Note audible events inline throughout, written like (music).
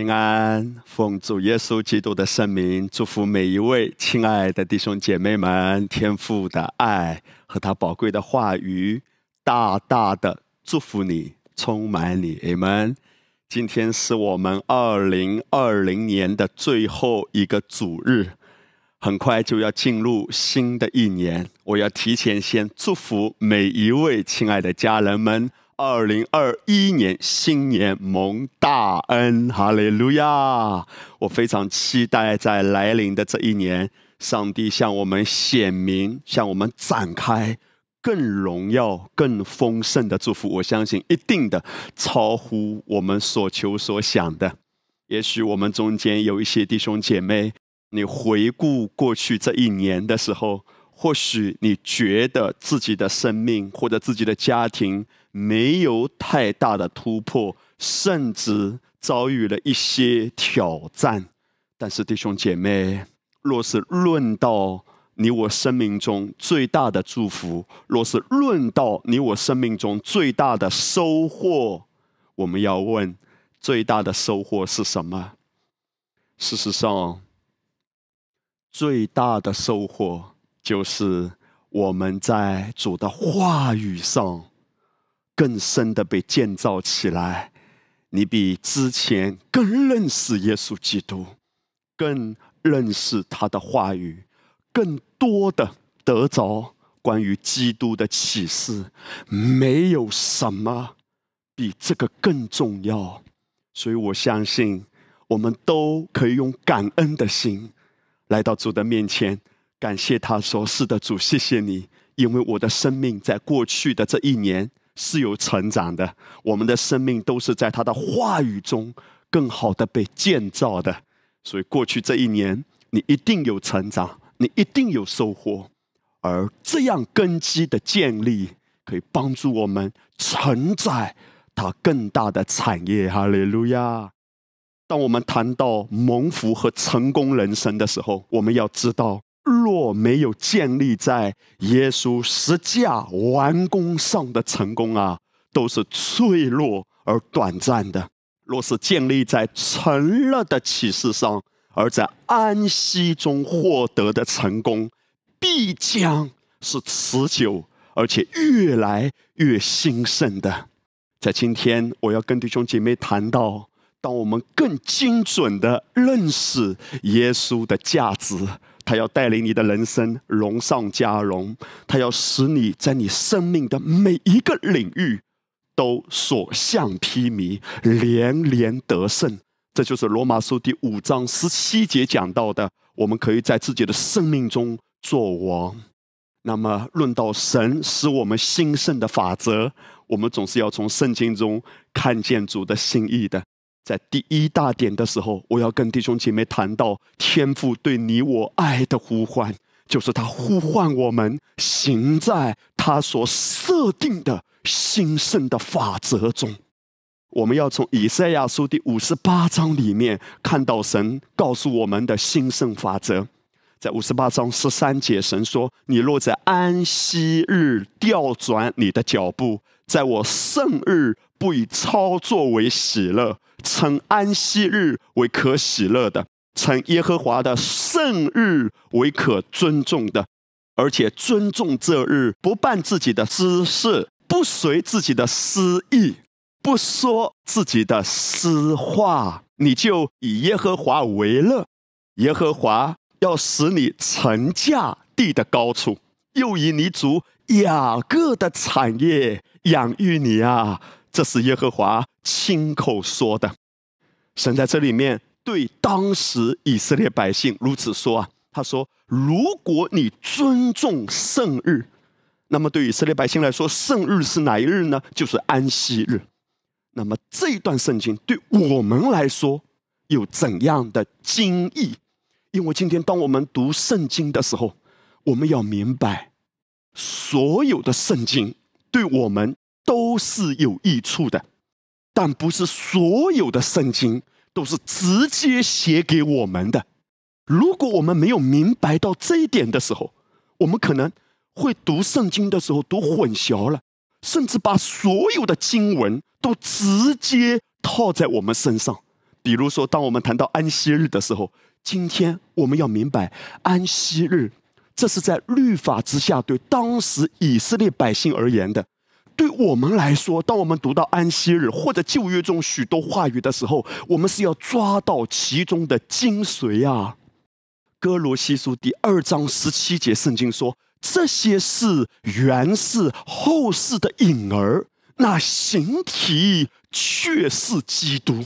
平安，奉主耶稣基督的圣名，祝福每一位亲爱的弟兄姐妹们，天父的爱和他宝贵的话语，大大的祝福你，充满你，amen。今天是我们二零二零年的最后一个主日，很快就要进入新的一年，我要提前先祝福每一位亲爱的家人们。二零二一年新年蒙大恩，哈利路亚！我非常期待在来临的这一年，上帝向我们显明，向我们展开更荣耀、更丰盛的祝福。我相信，一定的超乎我们所求所想的。也许我们中间有一些弟兄姐妹，你回顾过去这一年的时候，或许你觉得自己的生命或者自己的家庭。没有太大的突破，甚至遭遇了一些挑战。但是弟兄姐妹，若是论到你我生命中最大的祝福，若是论到你我生命中最大的收获，我们要问：最大的收获是什么？事实上，最大的收获就是我们在主的话语上。更深的被建造起来，你比之前更认识耶稣基督，更认识他的话语，更多的得着关于基督的启示。没有什么比这个更重要，所以我相信，我们都可以用感恩的心来到主的面前，感谢他说：“是的，主，谢谢你，因为我的生命在过去的这一年。”是有成长的，我们的生命都是在他的话语中更好的被建造的。所以过去这一年，你一定有成长，你一定有收获。而这样根基的建立，可以帮助我们承载它更大的产业。哈利路亚！当我们谈到蒙福和成功人生的时候，我们要知道。若没有建立在耶稣十架完工上的成功啊，都是脆弱而短暂的；若是建立在成了的启示上，而在安息中获得的成功，必将是持久而且越来越兴盛的。在今天，我要跟弟兄姐妹谈到，当我们更精准的认识耶稣的价值。他要带领你的人生荣上加荣，他要使你在你生命的每一个领域都所向披靡，连连得胜。这就是罗马书第五章十七节讲到的：我们可以在自己的生命中做王。那么，论到神使我们兴盛的法则，我们总是要从圣经中看见主的心意的。在第一大点的时候，我要跟弟兄姐妹谈到天父对你我爱的呼唤，就是他呼唤我们行在他所设定的兴盛的法则中。我们要从以赛亚书第五十八章里面看到神告诉我们的兴盛法则。在五十八章十三节，神说：“你若在安息日调转你的脚步，在我圣日不以操作为喜乐。”称安息日为可喜乐的，称耶和华的圣日为可尊重的，而且尊重这日，不办自己的私事，不随自己的私意，不说自己的私话，你就以耶和华为乐。耶和华要使你乘驾地的高处，又以你主雅各的产业养育你啊！这是耶和华亲口说的。神在这里面对当时以色列百姓如此说啊，他说：“如果你尊重圣日，那么对以色列百姓来说，圣日是哪一日呢？就是安息日。那么这一段圣经对我们来说有怎样的经义？因为今天当我们读圣经的时候，我们要明白，所有的圣经对我们都是有益处的。”但不是所有的圣经都是直接写给我们的。如果我们没有明白到这一点的时候，我们可能会读圣经的时候读混淆了，甚至把所有的经文都直接套在我们身上。比如说，当我们谈到安息日的时候，今天我们要明白，安息日这是在律法之下对当时以色列百姓而言的。对我们来说，当我们读到安息日或者旧约中许多话语的时候，我们是要抓到其中的精髓啊。哥罗西书第二章十七节，圣经说：“这些事原是后世的影儿，那形体却是基督。”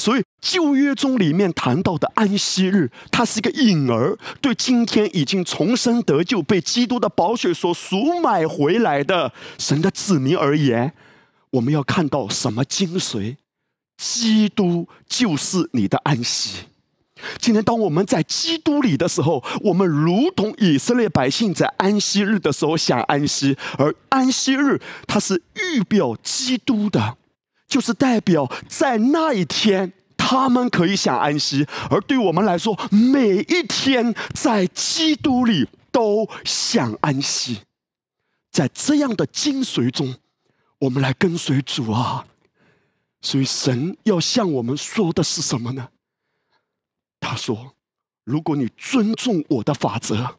所以旧约中里面谈到的安息日，它是一个影儿，对今天已经重生得救、被基督的宝血所赎买回来的神的子民而言，我们要看到什么精髓？基督就是你的安息。今天，当我们在基督里的时候，我们如同以色列百姓在安息日的时候想安息，而安息日它是预表基督的，就是代表在那一天他们可以想安息，而对我们来说，每一天在基督里都想安息。在这样的精髓中，我们来跟随主啊！所以，神要向我们说的是什么呢？他说：“如果你尊重我的法则，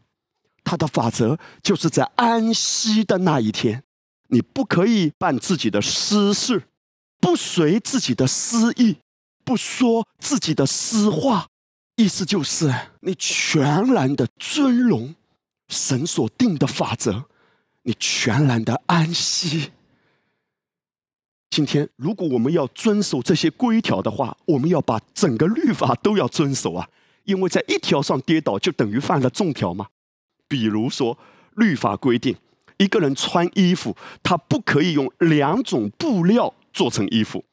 他的法则就是在安息的那一天，你不可以办自己的私事，不随自己的私意，不说自己的私话。意思就是你全然的尊荣神所定的法则，你全然的安息。今天，如果我们要遵守这些规条的话，我们要把整个律法都要遵守啊！因为在一条上跌倒，就等于犯了众条嘛。比如说，律法规定，一个人穿衣服，他不可以用两种布料做成衣服。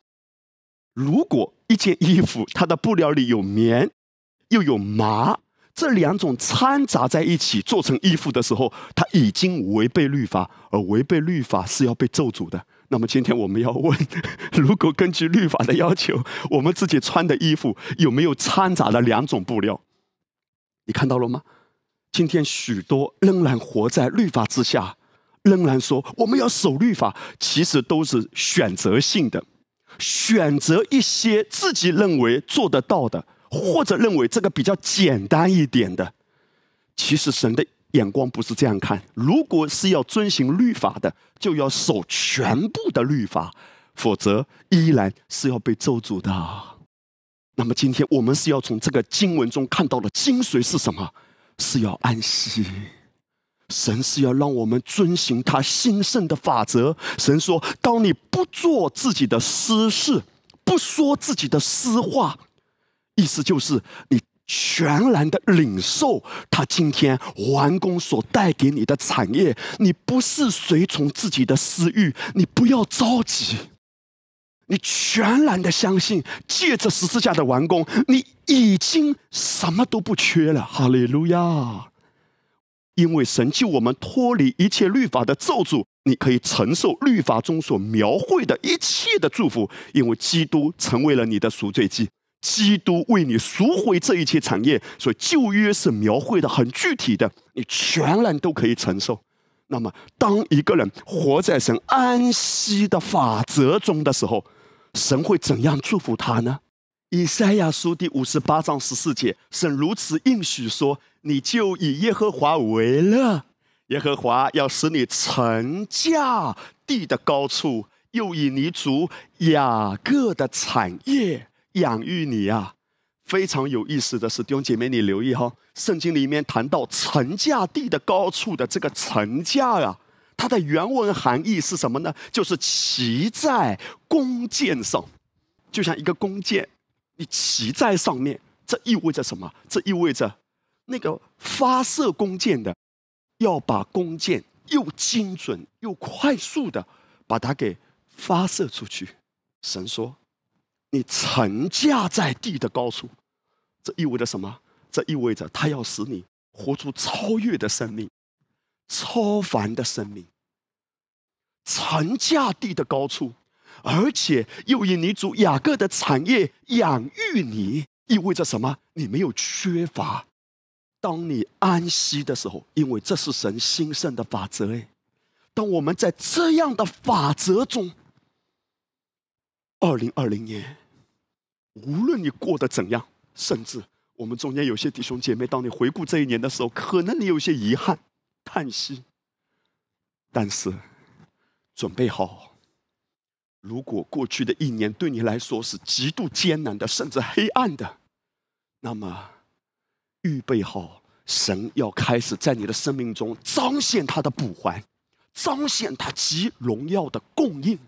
如果一件衣服它的布料里有棉，又有麻，这两种掺杂在一起做成衣服的时候，它已经违背律法，而违背律法是要被咒诅的。那么今天我们要问：(laughs) 如果根据律法的要求，我们自己穿的衣服有没有掺杂了两种布料？你看到了吗？今天许多仍然活在律法之下，仍然说我们要守律法，其实都是选择性的，选择一些自己认为做得到的，或者认为这个比较简单一点的。其实神的。眼光不是这样看。如果是要遵行律法的，就要守全部的律法，否则依然是要被咒诅的。那么今天我们是要从这个经文中看到的精髓是什么？是要安息。神是要让我们遵行他兴盛的法则。神说：当你不做自己的私事，不说自己的私话，意思就是你。全然的领受他今天完工所带给你的产业，你不是随从自己的私欲，你不要着急，你全然的相信，借着十字架的完工，你已经什么都不缺了。哈利路亚！因为神救我们脱离一切律法的咒诅，你可以承受律法中所描绘的一切的祝福，因为基督成为了你的赎罪祭。基督为你赎回这一切产业，所以旧约是描绘的很具体的，你全然都可以承受。那么，当一个人活在神安息的法则中的时候，神会怎样祝福他呢？以赛亚书第五十八章十四节，神如此应许说：“你就以耶和华为乐，耶和华要使你乘驾地的高处，又以你主雅各的产业。”养育你啊，非常有意思的是，弟兄姐妹，你留意哈，圣经里面谈到层架地的高处的这个层架啊，它的原文含义是什么呢？就是骑在弓箭上，就像一个弓箭，你骑在上面，这意味着什么？这意味着那个发射弓箭的要把弓箭又精准又快速的把它给发射出去。神说。你沉架在地的高处，这意味着什么？这意味着他要使你活出超越的生命，超凡的生命。沉架地的高处，而且又以你主雅各的产业养育你，意味着什么？你没有缺乏。当你安息的时候，因为这是神兴盛的法则。哎，当我们在这样的法则中，二零二零年。无论你过得怎样，甚至我们中间有些弟兄姐妹，当你回顾这一年的时候，可能你有些遗憾、叹息，但是准备好，如果过去的一年对你来说是极度艰难的，甚至黑暗的，那么预备好，神要开始在你的生命中彰显他的补还，彰显他极荣耀的供应。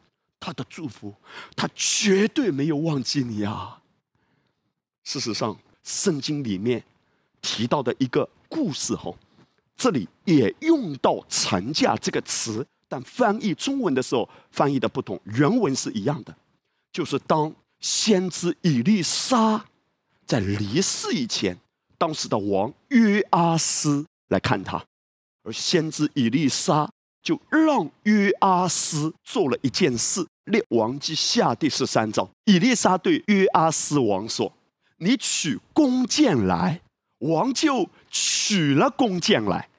他的祝福，他绝对没有忘记你啊！事实上，圣经里面提到的一个故事，哈，这里也用到“成嫁”这个词，但翻译中文的时候翻译的不同，原文是一样的，就是当先知以利沙在离世以前，当时的王约阿斯来看他，而先知以利沙就让约阿斯做了一件事。列王记下第十三章，以利沙对约阿斯王说：“你取弓箭来。”王就取了弓箭来，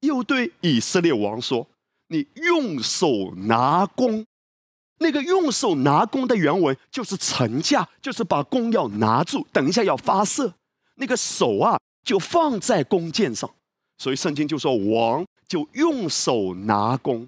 又对以色列王说：“你用手拿弓。”那个用手拿弓的原文就是成架，就是把弓要拿住，等一下要发射，那个手啊就放在弓箭上。所以圣经就说王就用手拿弓。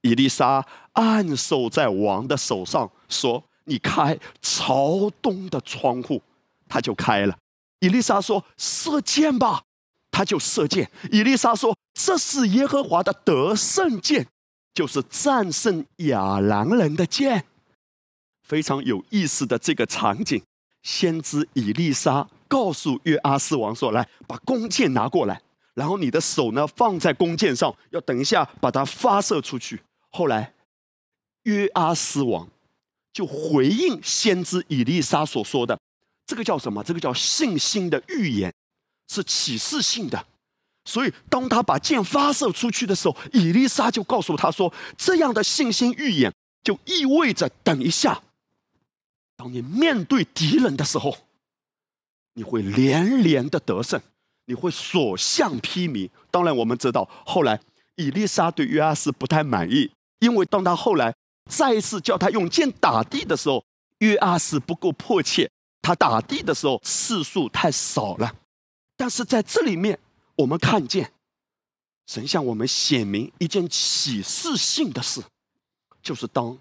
伊丽莎按手在王的手上，说：“你开朝东的窗户。”他就开了。伊丽莎说：“射箭吧。”他就射箭。伊丽莎说：“这是耶和华的得胜剑，就是战胜亚兰人的剑。”非常有意思的这个场景。先知伊丽莎告诉约阿斯王说：“来，把弓箭拿过来，然后你的手呢放在弓箭上，要等一下把它发射出去。”后来，约阿斯王就回应先知以利沙所说的，这个叫什么？这个叫信心的预言，是启示性的。所以，当他把箭发射出去的时候，伊丽莎就告诉他说：“这样的信心预言，就意味着等一下，当你面对敌人的时候，你会连连的得胜，你会所向披靡。”当然，我们知道后来伊丽莎对约阿斯不太满意。因为当他后来再一次叫他用剑打地的时候，约阿斯不够迫切，他打地的时候次数太少了。但是在这里面，我们看见神向我们显明一件启示性的事，就是当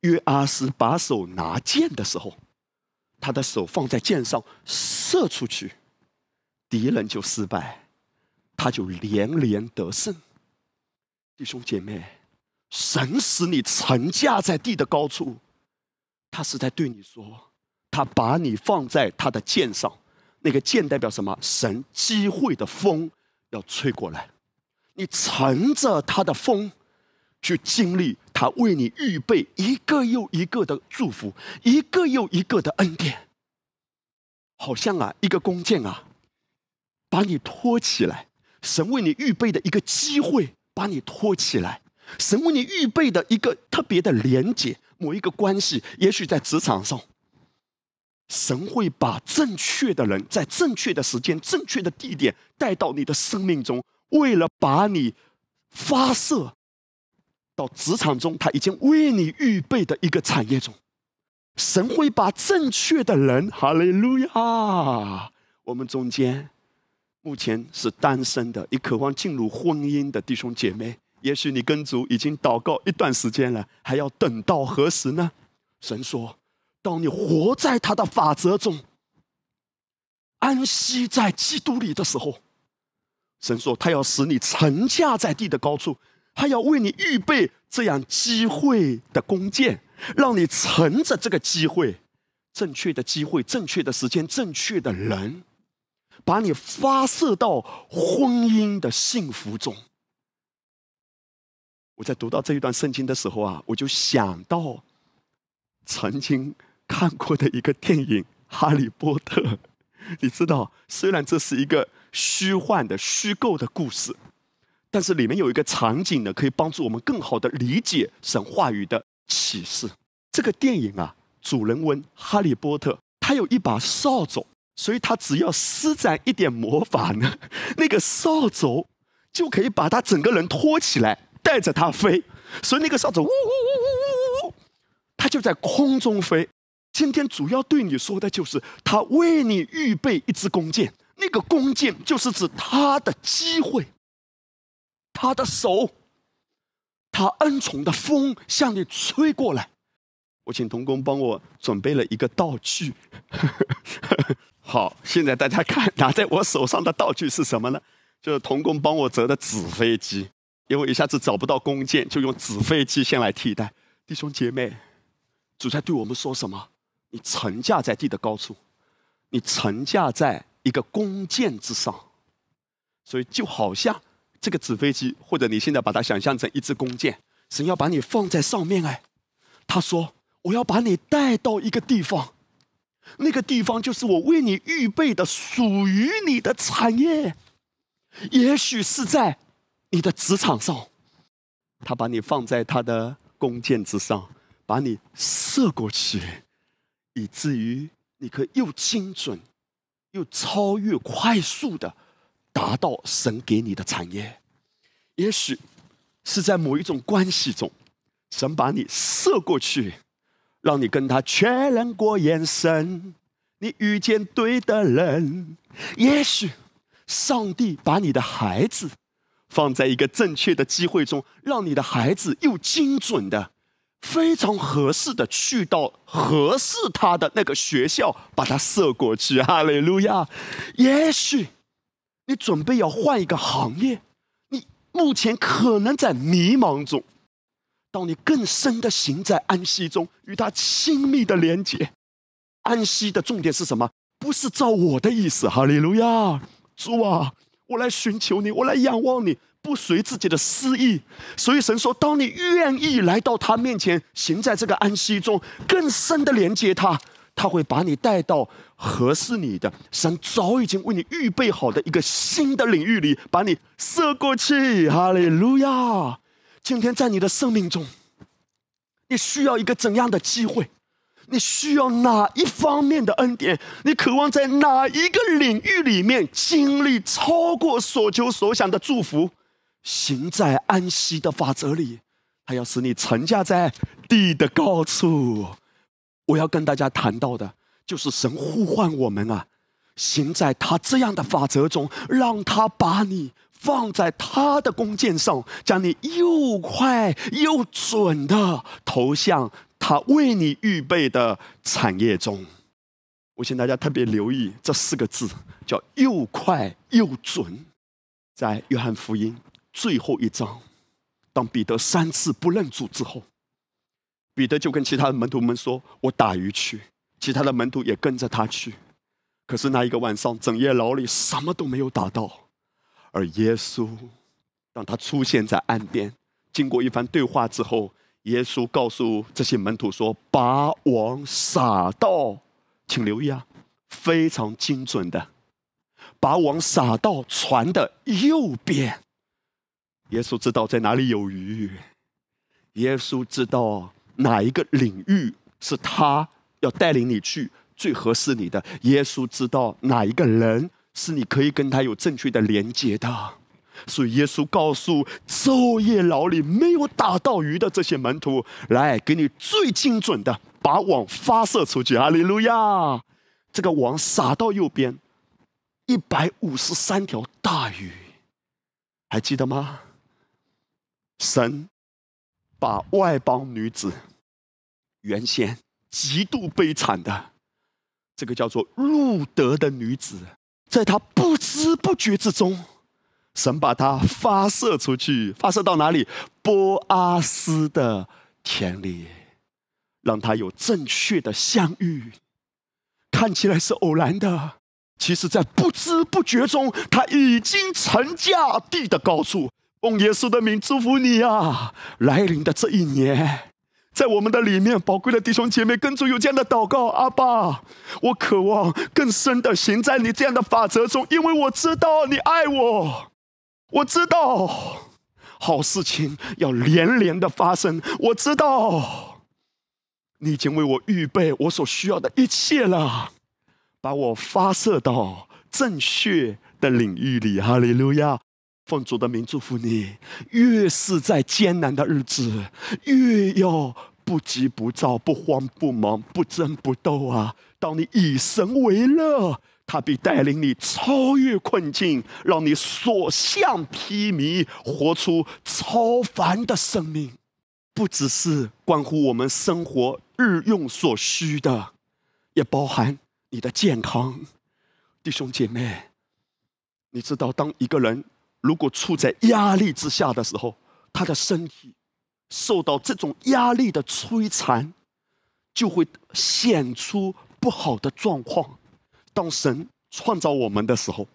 约阿斯把手拿剑的时候，他的手放在剑上射出去，敌人就失败，他就连连得胜。弟兄姐妹。神使你沉架在地的高处，他是在对你说，他把你放在他的剑上，那个剑代表什么？神机会的风要吹过来，你乘着他的风，去经历他为你预备一个又一个的祝福，一个又一个的恩典，好像啊，一个弓箭啊，把你托起来，神为你预备的一个机会，把你托起来。神为你预备的一个特别的连接，某一个关系，也许在职场上，神会把正确的人在正确的时间、正确的地点带到你的生命中，为了把你发射到职场中，他已经为你预备的一个产业中，神会把正确的人，哈利路亚！我们中间目前是单身的，也渴望进入婚姻的弟兄姐妹。也许你跟主已经祷告一段时间了，还要等到何时呢？神说：“当你活在他的法则中，安息在基督里的时候，神说他要使你沉架在地的高处，他要为你预备这样机会的弓箭，让你乘着这个机会，正确的机会、正确的时间、正确的人，把你发射到婚姻的幸福中。”我在读到这一段圣经的时候啊，我就想到曾经看过的一个电影《哈利波特》。(laughs) 你知道，虽然这是一个虚幻的、虚构的故事，但是里面有一个场景呢，可以帮助我们更好的理解神话语的启示。这个电影啊，主人翁哈利波特他有一把扫帚，所以他只要施展一点魔法呢，(laughs) 那个扫帚就可以把他整个人托起来。带着他飞，所以那个扫帚呜呜呜呜呜呜，它就在空中飞。今天主要对你说的就是，他为你预备一支弓箭，那个弓箭就是指他的机会，他的手，他恩宠的风向你吹过来。我请童工帮我准备了一个道具。(laughs) 好，现在大家看拿在我手上的道具是什么呢？就是童工帮我折的纸飞机，因为一下子找不到弓箭，就用纸飞机先来替代。弟兄姐妹，主在对我们说什么？你沉架在地的高处，你沉架在一个弓箭之上，所以就好像这个纸飞机，或者你现在把它想象成一支弓箭，神要把你放在上面哎。他说：“我要把你带到一个地方，那个地方就是我为你预备的属于你的产业，也许是在你的职场上，他把你放在他的弓箭之上，把你射过去。”以至于你可以又精准，又超越、快速的达到神给你的产业。也许是在某一种关系中，神把你射过去，让你跟他确认过眼神，你遇见对的人。也许上帝把你的孩子放在一个正确的机会中，让你的孩子又精准的。非常合适的去到合适他的那个学校，把他射过去。(laughs) 哈利路亚！也许你准备要换一个行业，你目前可能在迷茫中。当你更深的行在安息中，与他亲密的连接。安息的重点是什么？不是照我的意思。哈利路亚！主啊，我来寻求你，我来仰望你。不随自己的私意，所以神说：当你愿意来到他面前，行在这个安息中，更深的连接他，他会把你带到合适你的神早已经为你预备好的一个新的领域里，把你射过去。哈利路亚！今天在你的生命中，你需要一个怎样的机会？你需要哪一方面的恩典？你渴望在哪一个领域里面经历超过所求所想的祝福？行在安息的法则里，他要使你沉驾在地的高处。我要跟大家谈到的，就是神呼唤我们啊，行在他这样的法则中，让他把你放在他的弓箭上，将你又快又准的投向他为你预备的产业中。我请大家特别留意这四个字，叫又快又准，在约翰福音。最后一章，当彼得三次不认主之后，彼得就跟其他的门徒们说：“我打鱼去。”其他的门徒也跟着他去。可是那一个晚上，整夜劳力，什么都没有打到。而耶稣，当他出现在岸边，经过一番对话之后，耶稣告诉这些门徒说：“把网撒到，请留意啊，非常精准的，把网撒到船的右边。”耶稣知道在哪里有鱼，耶稣知道哪一个领域是他要带领你去最合适你的。耶稣知道哪一个人是你可以跟他有正确的连接的，所以耶稣告诉昼夜劳力没有打到鱼的这些门徒，来给你最精准的把网发射出去。哈利路亚！这个网撒到右边，一百五十三条大鱼，还记得吗？神把外邦女子原先极度悲惨的这个叫做路德的女子，在她不知不觉之中，神把她发射出去，发射到哪里？波阿斯的田里，让她有正确的相遇。看起来是偶然的，其实在不知不觉中，他已经成驾地的高处。奉耶稣的名祝福你啊！来临的这一年，在我们的里面，宝贵的弟兄姐妹，跟主有这样的祷告：阿爸，我渴望更深的行在你这样的法则中，因为我知道你爱我，我知道好事情要连连的发生，我知道你已经为我预备我所需要的一切了，把我发射到正确的领域里。哈利路亚。奉主的名祝福你，越是在艰难的日子，越要不急不躁，不慌不忙，不争不斗啊！当你以神为乐，他必带领你超越困境，让你所向披靡，活出超凡的生命。不只是关乎我们生活日用所需的，也包含你的健康。弟兄姐妹，你知道，当一个人如果处在压力之下的时候，他的身体。受到这种压力的摧残，就会显出不好的状况。当神创造我们的时候，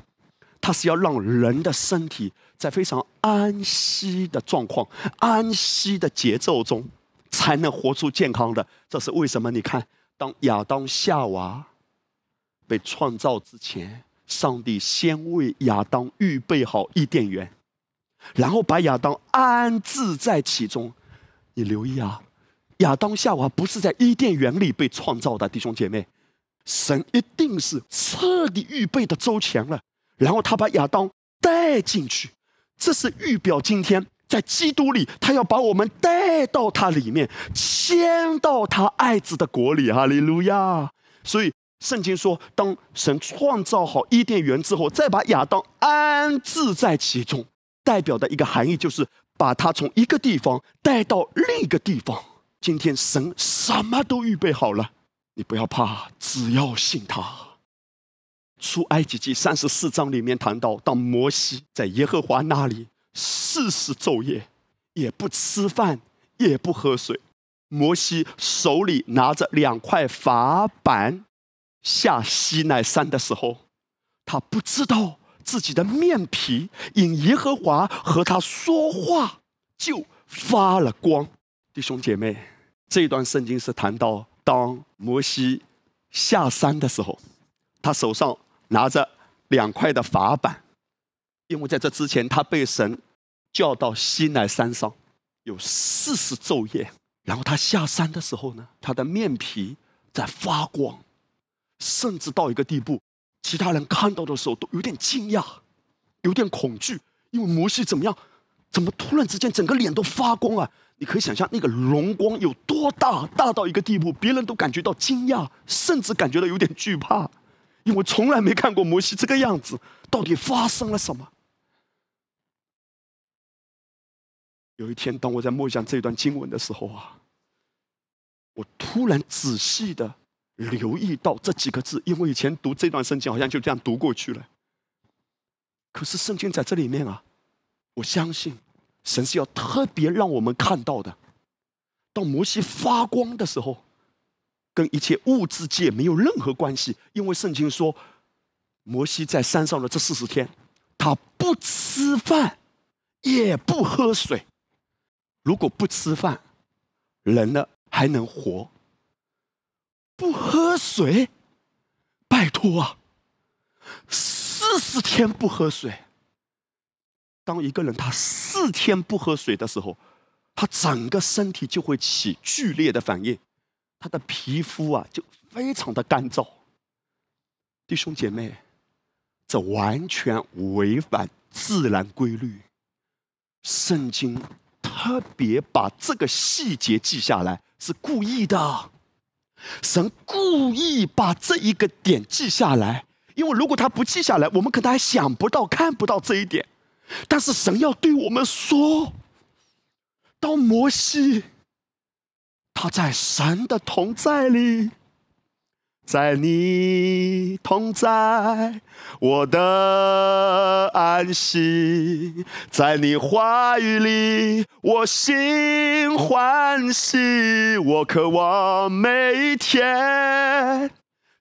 他是要让人的身体在非常安息的状况、安息的节奏中，才能活出健康的。这是为什么？你看，当亚当夏娃被创造之前，上帝先为亚当预备好伊甸园，然后把亚当安置在其中。你留意啊，亚当夏娃不是在伊甸园里被创造的，弟兄姐妹，神一定是彻底预备的周全了，然后他把亚当带进去，这是预表今天在基督里，他要把我们带到他里面，迁到他爱子的国里，哈利路亚。所以圣经说，当神创造好伊甸园之后，再把亚当安置在其中，代表的一个含义就是。把他从一个地方带到另一个地方。今天神什么都预备好了，你不要怕，只要信他。出埃及记三十四章里面谈到，当摩西在耶和华那里四十昼夜，也不吃饭，也不喝水。摩西手里拿着两块法板，下西奈山的时候，他不知道。自己的面皮因耶和华和他说话就发了光，弟兄姐妹，这段圣经是谈到当摩西下山的时候，他手上拿着两块的法板，因为在这之前他被神叫到西奈山上有四十昼夜，然后他下山的时候呢，他的面皮在发光，甚至到一个地步。其他人看到的时候都有点惊讶，有点恐惧，因为摩西怎么样？怎么突然之间整个脸都发光啊？你可以想象那个荣光有多大，大到一个地步，别人都感觉到惊讶，甚至感觉到有点惧怕，因为从来没看过摩西这个样子。到底发生了什么？有一天，当我在默想这段经文的时候啊，我突然仔细的。留意到这几个字，因为以前读这段圣经好像就这样读过去了。可是圣经在这里面啊，我相信神是要特别让我们看到的。当摩西发光的时候，跟一切物质界没有任何关系，因为圣经说，摩西在山上的这四十天，他不吃饭，也不喝水。如果不吃饭，人呢还能活？不喝水，拜托啊！四十天不喝水。当一个人他四天不喝水的时候，他整个身体就会起剧烈的反应，他的皮肤啊就非常的干燥。弟兄姐妹，这完全违反自然规律。圣经特别把这个细节记下来，是故意的。神故意把这一个点记下来，因为如果他不记下来，我们可能还想不到、看不到这一点。但是神要对我们说：，当摩西他在神的同在里。在你同在，我的安息；在你话语里，我心欢喜。我渴望每一天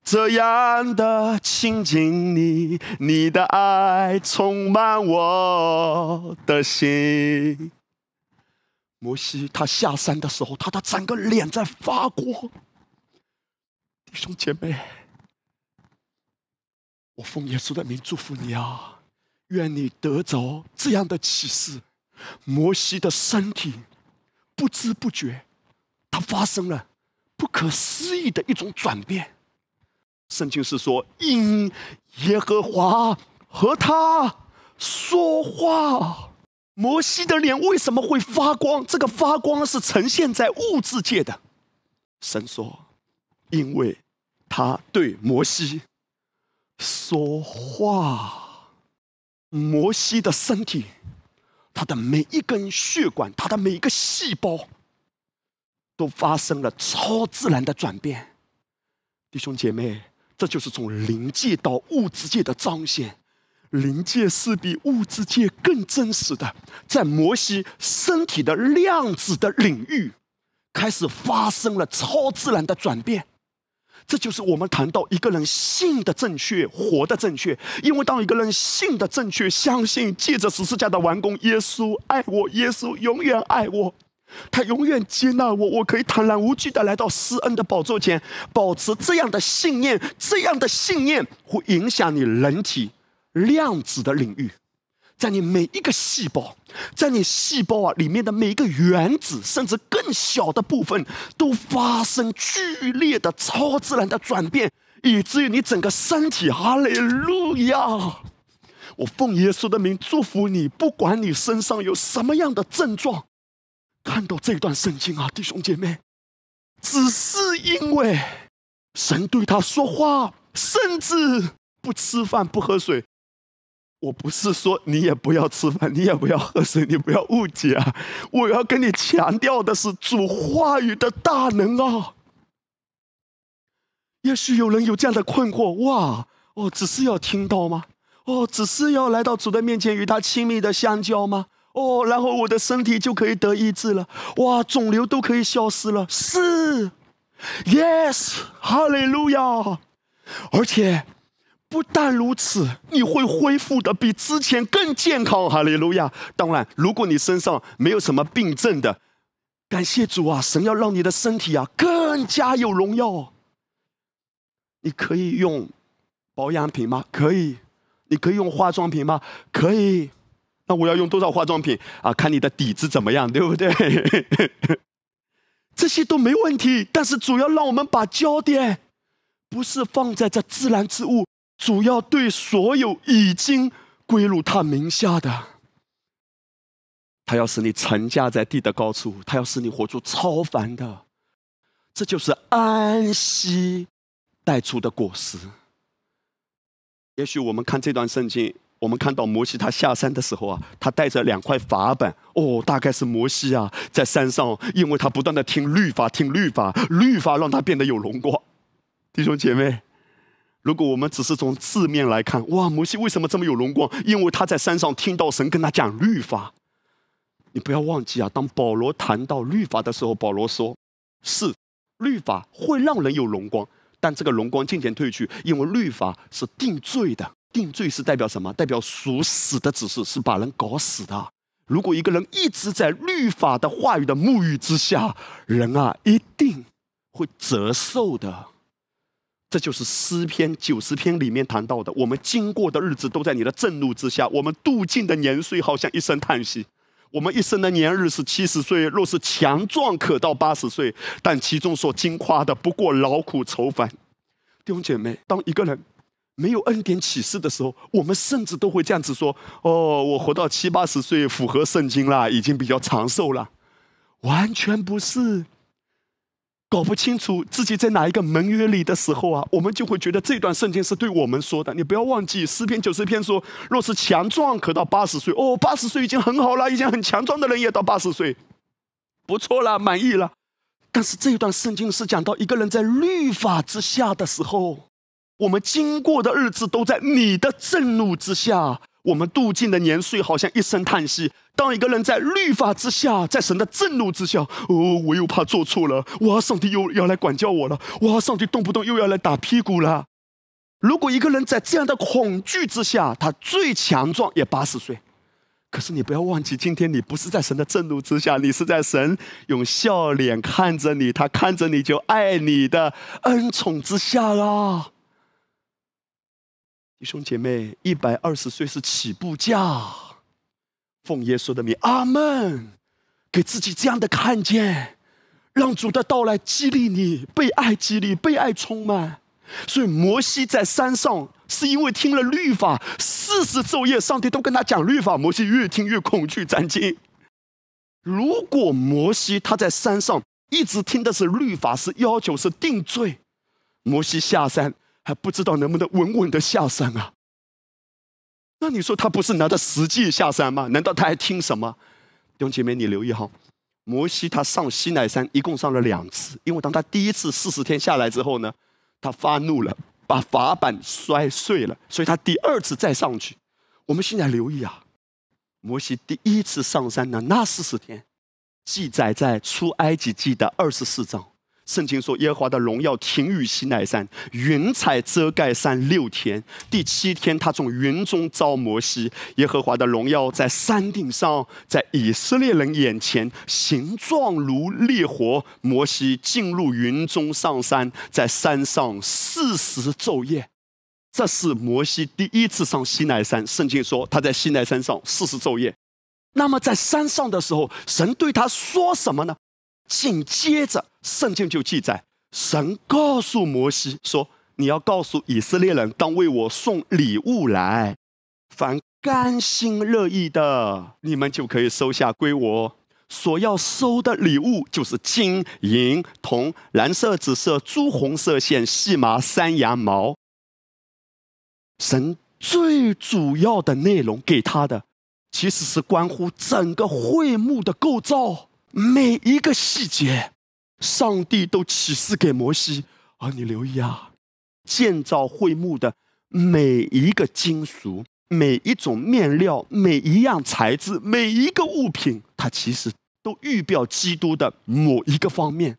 这样的亲近你，你的爱充满我的心。摩西他下山的时候，他的整个脸在发光。弟兄姐妹，我奉耶稣的名祝福你啊！愿你得着这样的启示。摩西的身体不知不觉，他发生了不可思议的一种转变。圣经是说，因耶和华和他说话，摩西的脸为什么会发光？这个发光是呈现在物质界的。神说：“因为他对摩西说话。”摩西的身体，他的每一根血管，他的每一个细胞，都发生了超自然的转变。弟兄姐妹，这就是从灵界到物质界的彰显。灵界是比物质界更真实的，在摩西身体的量子的领域，开始发生了超自然的转变。这就是我们谈到一个人信的正确，活的正确。因为当一个人信的正确，相信借着十字架的完工，耶稣爱我，耶稣永远爱我，他永远接纳我，我可以坦然无惧的来到施恩的宝座前，保持这样的信念。这样的信念会影响你人体量子的领域。在你每一个细胞，在你细胞啊里面的每一个原子，甚至更小的部分，都发生剧烈的超自然的转变，以至于你整个身体，哈利路亚！我奉耶稣的名祝福你，不管你身上有什么样的症状，看到这段圣经啊，弟兄姐妹，只是因为神对他说话，甚至不吃饭不喝水。我不是说你也不要吃饭，你也不要喝水，你不要误解啊！我要跟你强调的是主话语的大能啊！也许有人有这样的困惑：哇，哦，只是要听到吗？哦，只是要来到主的面前与他亲密的相交吗？哦，然后我的身体就可以得医治了？哇，肿瘤都可以消失了？是，Yes，哈利路亚！而且。不但如此，你会恢复的比之前更健康，哈利路亚！当然，如果你身上没有什么病症的，感谢主啊！神要让你的身体啊更加有荣耀。你可以用保养品吗？可以。你可以用化妆品吗？可以。那我要用多少化妆品啊？看你的底子怎么样，对不对？(laughs) 这些都没问题，但是主要让我们把焦点不是放在这自然之物。主要对所有已经归入他名下的，他要使你沉驾在地的高处，他要使你活出超凡的，这就是安息带出的果实。也许我们看这段圣经，我们看到摩西他下山的时候啊，他带着两块法板，哦，大概是摩西啊在山上，因为他不断的听律法，听律法，律法让他变得有荣光。弟兄姐妹。如果我们只是从字面来看，哇，摩西为什么这么有荣光？因为他在山上听到神跟他讲律法。你不要忘记啊，当保罗谈到律法的时候，保罗说：“是律法会让人有荣光，但这个荣光渐渐褪去，因为律法是定罪的。定罪是代表什么？代表属死的指示，是把人搞死的。如果一个人一直在律法的话语的沐浴之下，人啊，一定会折寿的。”这就是诗篇九十篇里面谈到的，我们经过的日子都在你的震怒之下，我们度尽的年岁好像一声叹息。我们一生的年日是七十岁，若是强壮可到八十岁，但其中所经夸的不过劳苦愁烦。弟兄姐妹，当一个人没有恩典启示的时候，我们甚至都会这样子说：“哦，我活到七八十岁，符合圣经啦，已经比较长寿了。”完全不是。搞不清楚自己在哪一个门约里的时候啊，我们就会觉得这段圣经是对我们说的。你不要忘记诗篇九十篇说，若是强壮可到八十岁，哦，八十岁已经很好了，已经很强壮的人也到八十岁，不错了，满意了。但是这一段圣经是讲到一个人在律法之下的时候，我们经过的日子都在你的震怒之下。我们度尽的年岁，好像一声叹息。当一个人在律法之下，在神的震怒之下，哦，我又怕做错了，哇，上帝又要来管教我了，哇，上帝动不动又要来打屁股了。如果一个人在这样的恐惧之下，他最强壮也八十岁。可是你不要忘记，今天你不是在神的震怒之下，你是在神用笑脸看着你，他看着你就爱你的恩宠之下啦。弟兄姐妹，一百二十岁是起步价。奉耶稣的名，阿门。给自己这样的看见，让主的到来激励你，被爱激励，被爱充满。所以摩西在山上是因为听了律法四十昼夜，上帝都跟他讲律法，摩西越听越恐惧战惊。如果摩西他在山上一直听的是律法，是要求是定罪，摩西下山还不知道能不能稳稳的下山啊？那你说他不是拿着实际下山吗？难道他还听什么？弟兄姐妹，你留意哈，摩西他上西奈山一共上了两次，因为当他第一次四十天下来之后呢，他发怒了，把法板摔碎了，所以他第二次再上去。我们现在留意啊。摩西第一次上山的那四十天，记载在出埃及记的二十四章。圣经说，耶和华的荣耀停于西奈山，云彩遮盖山六天。第七天，他从云中召摩西，耶和华的荣耀在山顶上，在以色列人眼前，形状如烈火。摩西进入云中上山，在山上四十昼夜。这是摩西第一次上西奈山。圣经说他在西奈山上四十昼夜。那么在山上的时候，神对他说什么呢？紧接着，圣经就记载，神告诉摩西说：“你要告诉以色列人，当为我送礼物来，凡甘心乐意的，你们就可以收下归我。所要收的礼物，就是金银铜、蓝色、紫色、朱红色线、细麻、山羊毛。”神最主要的内容给他的，其实是关乎整个会幕的构造，每一个细节，上帝都启示给摩西。而你留意啊，建造会幕的每一个金属、每一种面料、每一样材质、每一个物品，它其实都预表基督的某一个方面。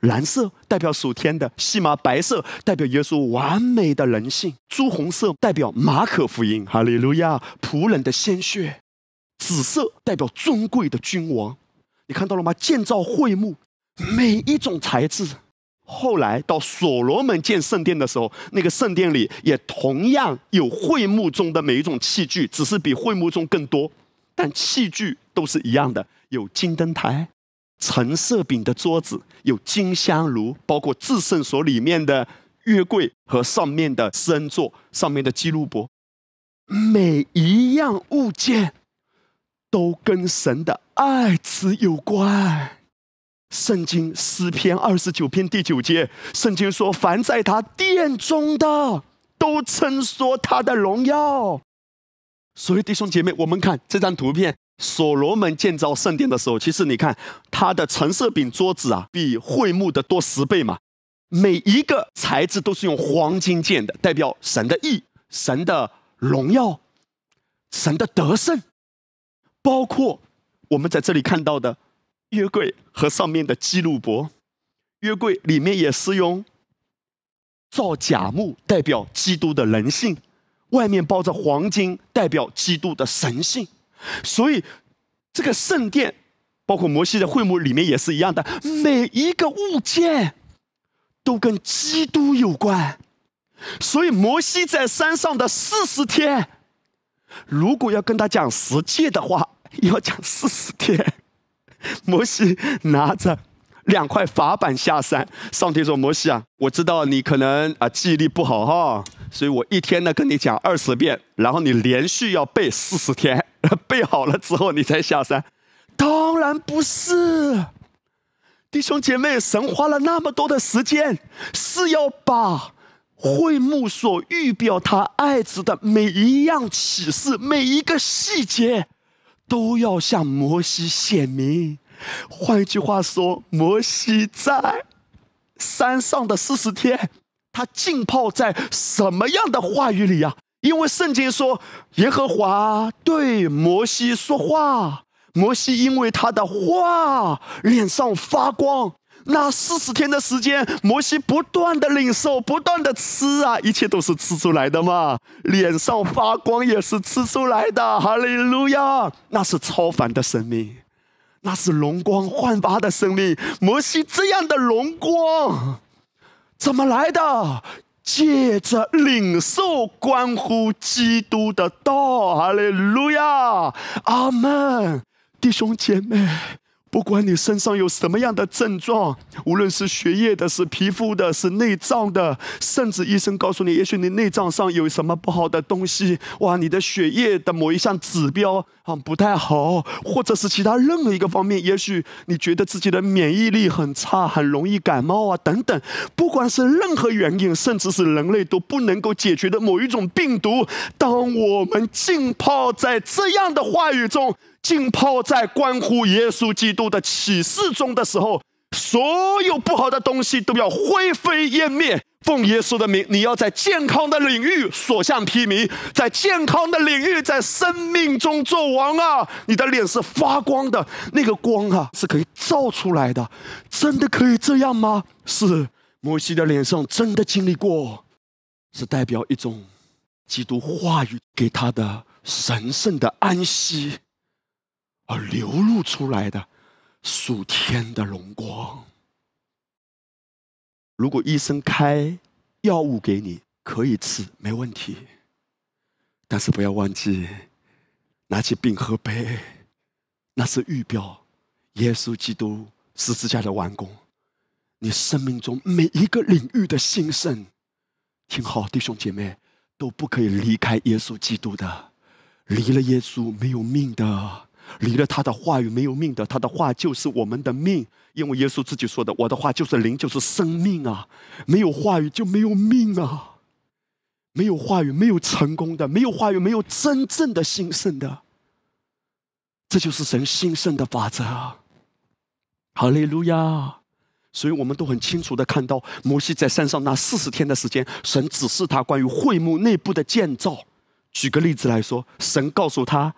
蓝色代表属天的，细麻白色代表耶稣完美的人性，朱红色代表马可福音，哈利路亚，仆人的鲜血，紫色代表尊贵的君王。你看到了吗？建造会幕，每一种材质。后来到所罗门建圣殿的时候，那个圣殿里也同样有会幕中的每一种器具，只是比会幕中更多，但器具都是一样的，有金灯台。橙色饼的桌子有金香炉，包括至圣所里面的约柜和上面的施恩座、上面的基路伯，每一样物件都跟神的爱子有关。圣经诗篇二十九篇第九节，圣经说：“凡在他殿中的，都称说他的荣耀。”所以弟兄姐妹，我们看这张图片。所罗门建造圣殿的时候，其实你看他的橙色饼桌子啊，比会幕的多十倍嘛。每一个材质都是用黄金建的，代表神的意、神的荣耀、神的得胜。包括我们在这里看到的约柜和上面的基路伯，约柜里面也是用造假木，代表基督的人性；外面包着黄金，代表基督的神性。所以，这个圣殿，包括摩西的会幕里面也是一样的，每一个物件都跟基督有关。所以，摩西在山上的四十天，如果要跟他讲实际的话，要讲四十天。摩西拿着两块法板下山，上帝说：“摩西啊，我知道你可能啊记忆力不好哈，所以我一天呢跟你讲二十遍，然后你连续要背四十天。”背好了之后，你再下山？当然不是，弟兄姐妹，神花了那么多的时间，是要把会幕所预表他爱子的每一样启示、每一个细节，都要向摩西显明。换一句话说，摩西在山上的四十天，他浸泡在什么样的话语里呀？因为圣经说，耶和华对摩西说话，摩西因为他的话脸上发光。那四十天的时间，摩西不断的领受，不断的吃啊，一切都是吃出来的嘛。脸上发光也是吃出来的，哈利路亚！那是超凡的生命，那是容光焕发的生命。摩西这样的荣光，怎么来的？借着领受关乎基督的道，哈利路亚，阿门！弟兄姐妹，不管你身上有什么样的症状，无论是血液的、是皮肤的、是内脏的，甚至医生告诉你，也许你内脏上有什么不好的东西，哇，你的血液的某一项指标啊不太好，或者是其他任何一个方面，也许你觉得自己的免疫力很差，很容易感冒啊等等，不管是任何原因，甚至是人类都不能够解决的某一种病毒，当我们浸泡在这样的话语中。浸泡在关乎耶稣基督的启示中的时候，所有不好的东西都要灰飞烟灭。奉耶稣的名，你要在健康的领域所向披靡，在健康的领域，在生命中做王啊！你的脸是发光的，那个光啊是可以照出来的。真的可以这样吗？是摩西的脸上真的经历过，是代表一种基督话语给他的神圣的安息。而流露出来的属天的荣光。如果医生开药物给你，可以吃，没问题。但是不要忘记，拿起饼和杯，那是预表耶稣基督十字架的完工。你生命中每一个领域的兴盛，听好，弟兄姐妹都不可以离开耶稣基督的，离了耶稣没有命的。离了他的话语没有命的，他的话就是我们的命，因为耶稣自己说的：“我的话就是灵，就是生命啊！没有话语就没有命啊！没有话语没有成功的，没有话语没有真正的兴盛的。这就是神兴盛的法则。哈利路亚！所以我们都很清楚的看到，摩西在山上那四十天的时间，神指示他关于会幕内部的建造。举个例子来说，神告诉他。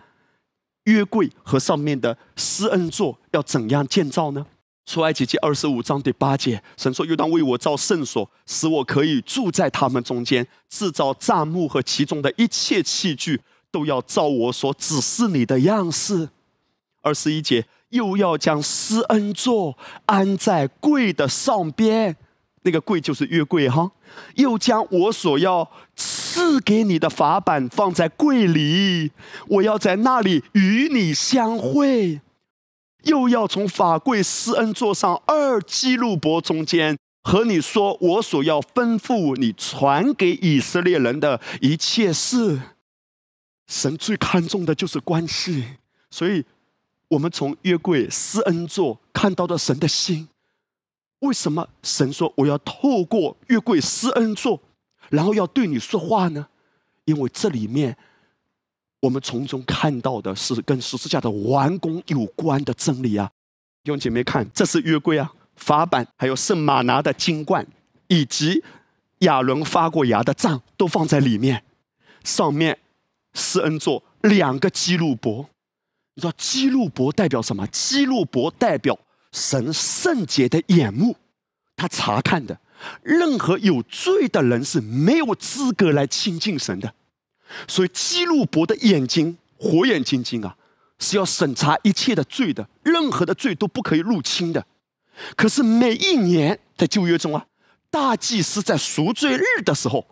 约柜和上面的施恩座要怎样建造呢？出埃及记二十五章第八节，神说：“又当为我造圣所，使我可以住在他们中间。制造帐幕和其中的一切器具，都要照我所指示你的样式。”二十一节，又要将施恩座安在柜的上边，那个柜就是约柜哈。又将我所要。赐给你的法板放在柜里，我要在那里与你相会。又要从法柜施恩座上二基路伯中间和你说我所要吩咐你传给以色列人的一切事。神最看重的就是关系，所以我们从约柜施恩座看到了神的心。为什么神说我要透过约柜施恩座？然后要对你说话呢，因为这里面我们从中看到的是跟十字架的完工有关的真理啊！弟兄姐妹看，这是约柜啊，法版还有圣马拿的金冠，以及亚伦发过芽的杖都放在里面。上面施恩座两个基路伯，你知道基路伯代表什么？基路伯代表神圣洁的眼目，他查看的。任何有罪的人是没有资格来亲近神的，所以基路伯的眼睛火眼金睛啊，是要审查一切的罪的，任何的罪都不可以入侵的。可是每一年在旧约中啊，大祭司在赎罪日的时候，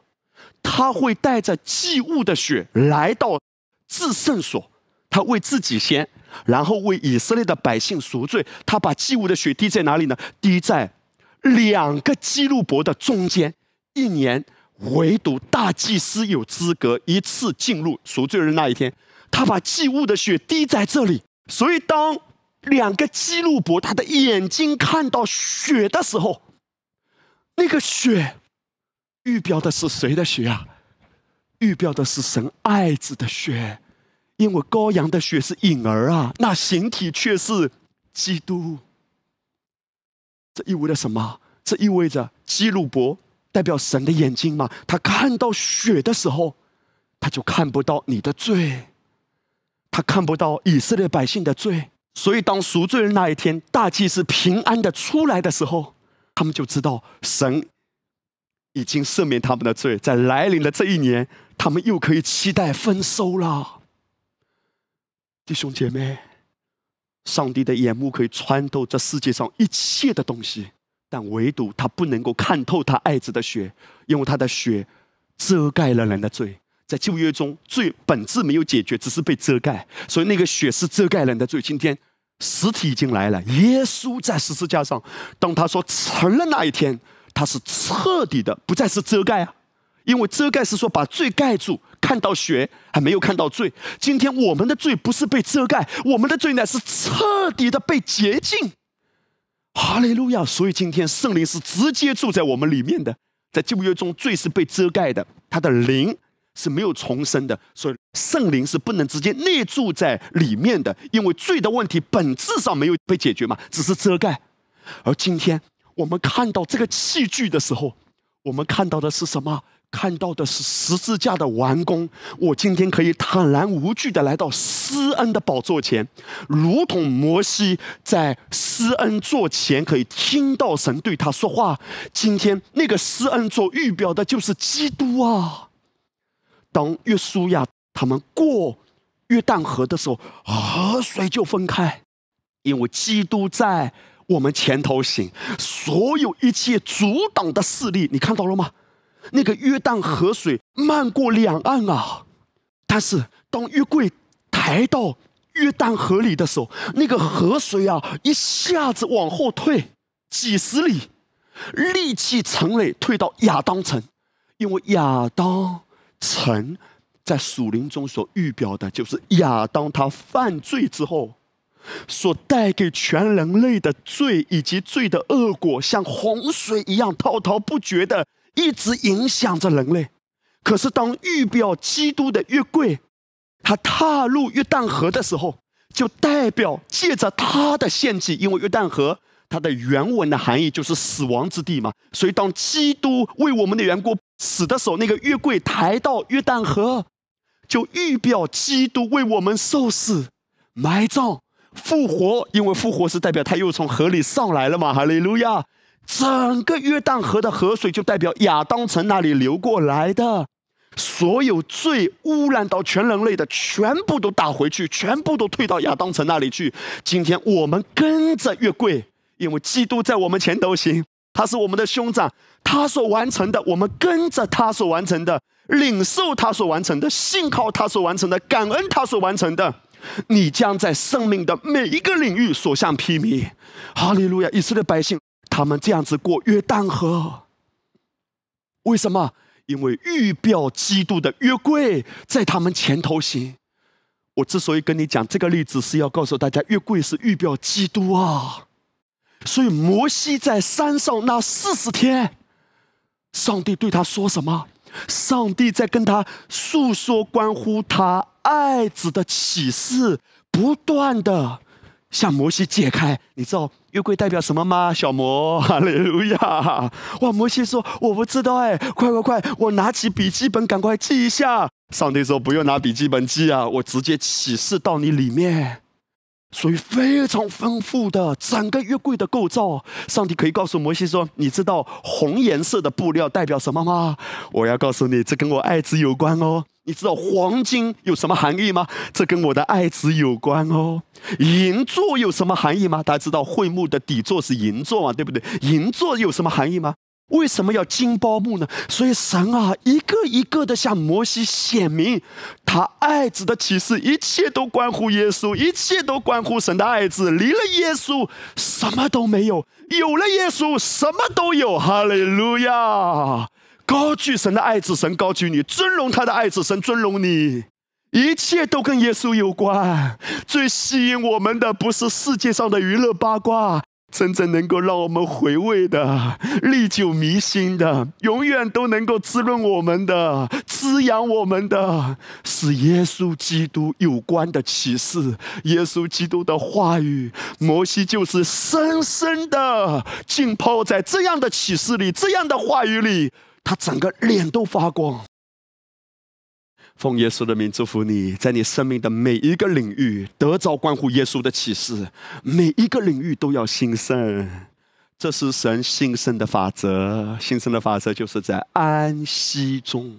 他会带着祭物的血来到至圣所，他为自己先，然后为以色列的百姓赎罪。他把祭物的血滴在哪里呢？滴在。两个基路伯的中间，一年唯独大祭司有资格一次进入赎罪日那一天，他把祭物的血滴在这里。所以，当两个基路伯他的眼睛看到血的时候，那个血预表的是谁的血啊？预表的是神爱子的血，因为羔羊的血是影儿啊，那形体却是基督。这意味着什么？这意味着基路伯代表神的眼睛嘛？他看到血的时候，他就看不到你的罪，他看不到以色列百姓的罪。所以，当赎罪日那一天，大祭司平安的出来的时候，他们就知道神已经赦免他们的罪。在来临的这一年，他们又可以期待丰收了，弟兄姐妹。上帝的眼目可以穿透这世界上一切的东西，但唯独他不能够看透他爱子的血，因为他的血遮盖了人的罪。在旧约中，罪本质没有解决，只是被遮盖，所以那个血是遮盖人的罪。今天实体已经来了。耶稣在十字架上，当他说成了那一天，他是彻底的，不再是遮盖啊，因为遮盖是说把罪盖住，看到血还没有看到罪。今天我们的罪不是被遮盖，我们的罪乃是彻底的被洁净。哈利路亚！所以今天圣灵是直接住在我们里面的，在旧约中罪是被遮盖的，他的灵。是没有重生的，所以圣灵是不能直接内住在里面的，因为罪的问题本质上没有被解决嘛，只是遮盖。而今天我们看到这个器具的时候，我们看到的是什么？看到的是十字架的完工。我今天可以坦然无惧的来到施恩的宝座前，如同摩西在施恩座前可以听到神对他说话。今天那个施恩座预表的就是基督啊。当约书亚他们过约旦河的时候，河水就分开，因为基督在我们前头行，所有一切阻挡的势力，你看到了吗？那个约旦河水漫过两岸啊，但是当约柜抬到约旦河里的时候，那个河水啊一下子往后退几十里，立气城垒退到亚当城，因为亚当。城在属灵中所预表的，就是亚当他犯罪之后，所带给全人类的罪以及罪的恶果，像洪水一样滔滔不绝的一直影响着人类。可是当预表基督的约柜，他踏入约旦河的时候，就代表借着他的献祭，因为约旦河它的原文的含义就是死亡之地嘛，所以当基督为我们的缘故。死的时候，那个约柜抬到约旦河，就预表基督为我们受死、埋葬、复活。因为复活是代表他又从河里上来了嘛，哈利路亚！整个约旦河的河水就代表亚当城那里流过来的，所有罪污染到全人类的，全部都打回去，全部都退到亚当城那里去。今天我们跟着越贵，因为基督在我们前头行。他是我们的兄长，他所完成的，我们跟着他所完成的，领受他所完成的，信靠他所完成的，感恩他所完成的，你将在生命的每一个领域所向披靡。哈利路亚！以色列百姓，他们这样子过约旦河，为什么？因为预表基督的约柜在他们前头行。我之所以跟你讲这个例子，是要告诉大家，约柜是预表基督啊。所以摩西在山上那四十天，上帝对他说什么？上帝在跟他诉说关乎他爱子的启示，不断的向摩西解开。你知道约柜代表什么吗？小魔，(laughs) 哈利路亚！哇，摩西说我不知道哎，快快快，我拿起笔记本赶快记一下。上帝说不用拿笔记本记啊，我直接启示到你里面。所以非常丰富的整个约柜的构造，上帝可以告诉摩西说：“你知道红颜色的布料代表什么吗？”我要告诉你，这跟我爱子有关哦。你知道黄金有什么含义吗？这跟我的爱子有关哦。银座有什么含义吗？大家知道会幕的底座是银座嘛，对不对？银座有什么含义吗？为什么要金包木呢？所以神啊，一个一个的向摩西显明他爱子的启示，一切都关乎耶稣，一切都关乎神的爱子。离了耶稣，什么都没有；有了耶稣，什么都有。哈利路亚！高举神的爱子，神高举你；尊荣他的爱子，神尊荣你。一切都跟耶稣有关。最吸引我们的，不是世界上的娱乐八卦。真正能够让我们回味的、历久弥新的、永远都能够滋润我们的、滋养我们的，是耶稣基督有关的启示。耶稣基督的话语，摩西就是深深的浸泡在这样的启示里、这样的话语里，他整个脸都发光。奉耶稣的名祝福你，在你生命的每一个领域得着关乎耶稣的启示，每一个领域都要兴盛。这是神兴盛的法则。兴盛的法则就是在安息中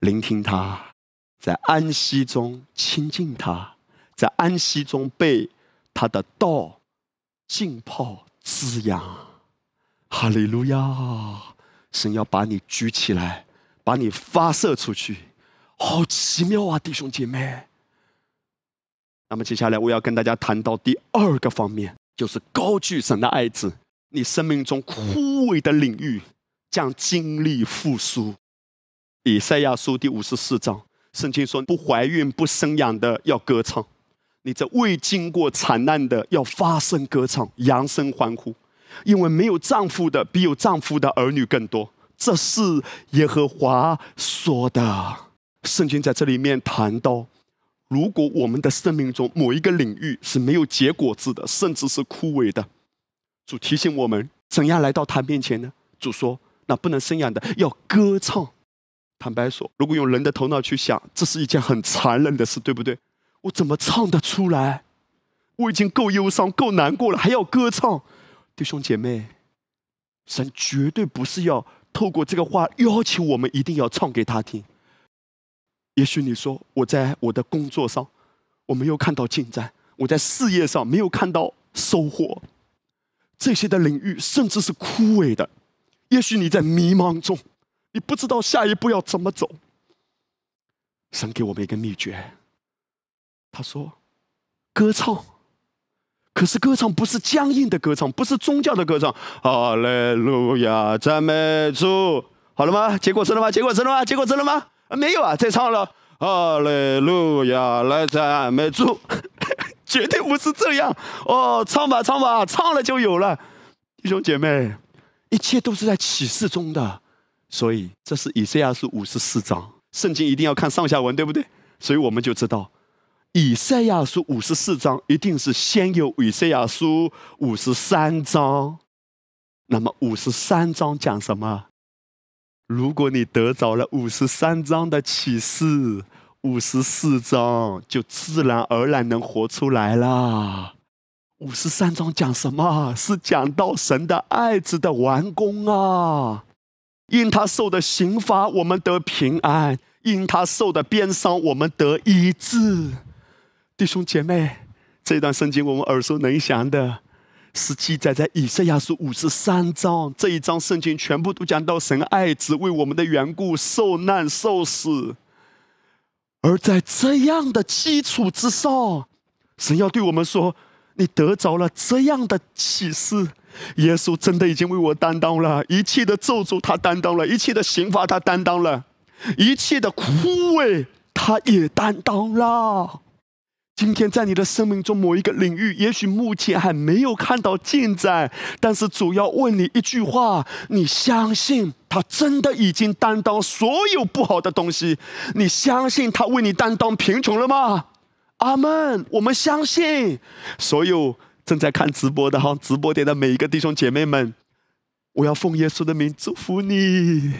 聆听他，在安息中亲近他，在安息中被他的道浸泡滋养。哈利路亚！神要把你举起来，把你发射出去。好奇妙啊，弟兄姐妹！那么接下来我要跟大家谈到第二个方面，就是高举神的爱子，你生命中枯萎的领域将经历复苏。以赛亚书第五十四章，圣经说：不怀孕不生养的要歌唱，你这未经过惨难的要发声歌唱，扬声欢呼，因为没有丈夫的比有丈夫的儿女更多。这是耶和华说的。圣经在这里面谈到。如果我们的生命中某一个领域是没有结果子的，甚至是枯萎的，主提醒我们怎样来到他面前呢？主说：“那不能生养的要歌唱。”坦白说，如果用人的头脑去想，这是一件很残忍的事，对不对？我怎么唱得出来？我已经够忧伤、够难过了，还要歌唱？弟兄姐妹，神绝对不是要透过这个话要求我们一定要唱给他听。也许你说我在我的工作上我没有看到进展，我在事业上没有看到收获，这些的领域甚至是枯萎的。也许你在迷茫中，你不知道下一步要怎么走。神给我们一个秘诀，他说：歌唱，可是歌唱不是僵硬的歌唱，不是宗教的歌唱。哈利路亚，赞美主，好了吗？结果真了吗？结果真了吗？结果真了吗？没有啊，再唱了，哈利路亚，来赞美主，(laughs) 绝对不是这样。哦，唱吧唱吧，唱了就有了，弟兄姐妹，一切都是在启示中的，所以这是以赛亚书五十四章，圣经一定要看上下文，对不对？所以我们就知道，以赛亚书五十四章一定是先有以赛亚书五十三章，那么五十三章讲什么？如果你得着了五十三章的启示，五十四章就自然而然能活出来了。五十三章讲什么？是讲到神的爱子的完工啊！因他受的刑罚，我们得平安；因他受的鞭伤，我们得医治。弟兄姐妹，这段圣经我们耳熟能详的。是记载在以赛亚书五十三章这一章圣经，全部都讲到神爱子为我们的缘故受难受死。而在这样的基础之上，神要对我们说：“你得着了这样的启示，耶稣真的已经为我担当了一切的咒诅，他担当了一切的刑罚，他担当了一切的枯萎，他也担当了。”今天在你的生命中某一个领域，也许目前还没有看到进展，但是主要问你一句话：你相信他真的已经担当所有不好的东西？你相信他为你担当贫穷了吗？阿门！我们相信。所有正在看直播的哈，直播间的每一个弟兄姐妹们，我要奉耶稣的名祝福你。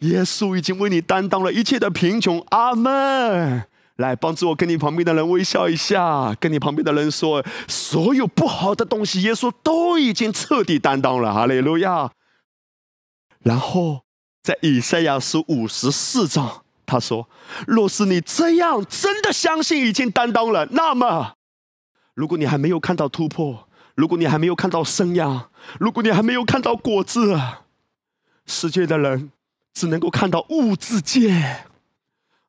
耶稣已经为你担当了一切的贫穷。阿门。来帮助我，跟你旁边的人微笑一下，跟你旁边的人说：所有不好的东西，耶稣都已经彻底担当了。哈利路亚。然后在以赛亚书五十四章，他说：若是你这样真的相信已经担当了，那么如果你还没有看到突破，如果你还没有看到生养，如果你还没有看到果子，世界的人只能够看到物质界。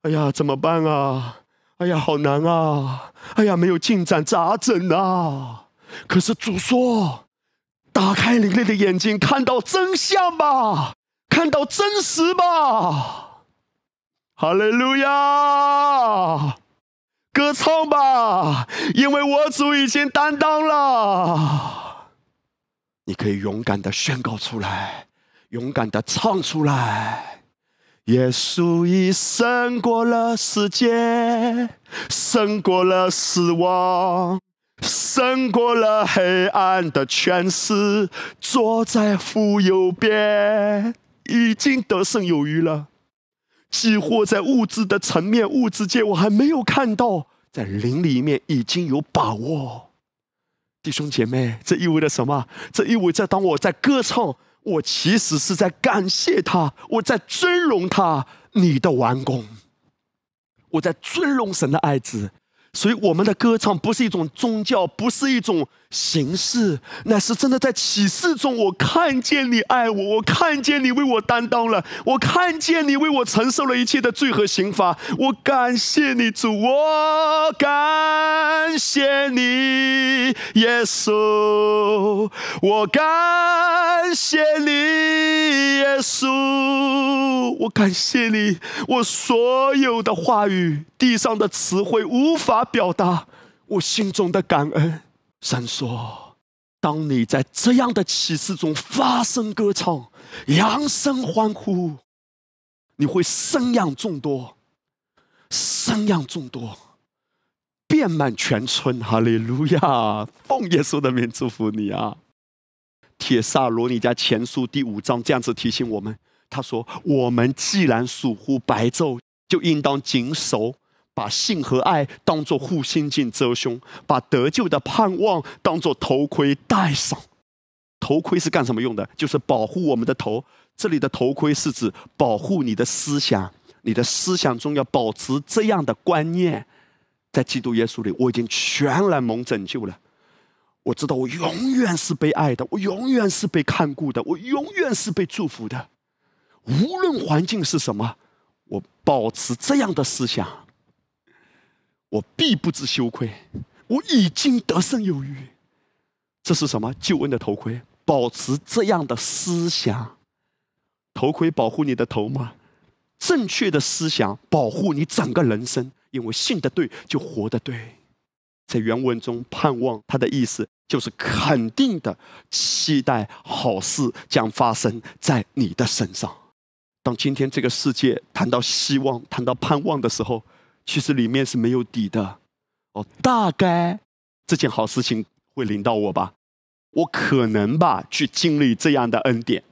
哎呀，怎么办啊？哎呀，好难啊！哎呀，没有进展，咋整啊？可是主说：“打开灵力的眼睛，看到真相吧，看到真实吧。”哈利路亚！歌唱吧，因为我主已经担当了。你可以勇敢的宣告出来，勇敢的唱出来。耶稣已胜过了世界，胜过了死亡，胜过了黑暗的权势，坐在父右边，已经得胜有余了。几乎在物质的层面、物质界，我还没有看到，在灵里面已经有把握。弟兄姐妹，这意味着什么？这意味着当我在歌唱。我其实是在感谢他，我在尊荣他，你的完工。我在尊荣神的爱子，所以，我们的歌唱不是一种宗教，不是一种形式，乃是真的在启示中，我看见你爱我，我看见你为我担当了，我看见你为我承受了一切的罪和刑罚。我感谢你，主，我感谢你，耶稣，我感谢你，耶稣，我感谢你，我所有的话语，地上的词汇无法。他表达我心中的感恩。神说：“当你在这样的启示中发声歌唱、扬声欢呼，你会生养众多，生养众多，遍满全村。”哈利路亚！(laughs) 奉耶稣的名祝福你啊！铁萨罗尼迦前书第五章这样子提醒我们：“他说，我们既然属乎白昼，就应当谨守。”把性和爱当作护心镜遮胸，把得救的盼望当作头盔戴上。头盔是干什么用的？就是保护我们的头。这里的头盔是指保护你的思想，你的思想中要保持这样的观念：在基督耶稣里，我已经全然蒙拯救了。我知道我永远是被爱的，我永远是被看顾的，我永远是被祝福的。无论环境是什么，我保持这样的思想。我必不知羞愧，我已经得胜有余。这是什么救恩的头盔？保持这样的思想，头盔保护你的头吗？正确的思想保护你整个人生，因为信的对就活的对。在原文中，盼望它的意思就是肯定的期待好事将发生在你的身上。当今天这个世界谈到希望、谈到盼望的时候，其实里面是没有底的，哦，大概这件好事情会临到我吧，我可能吧去经历这样的恩典，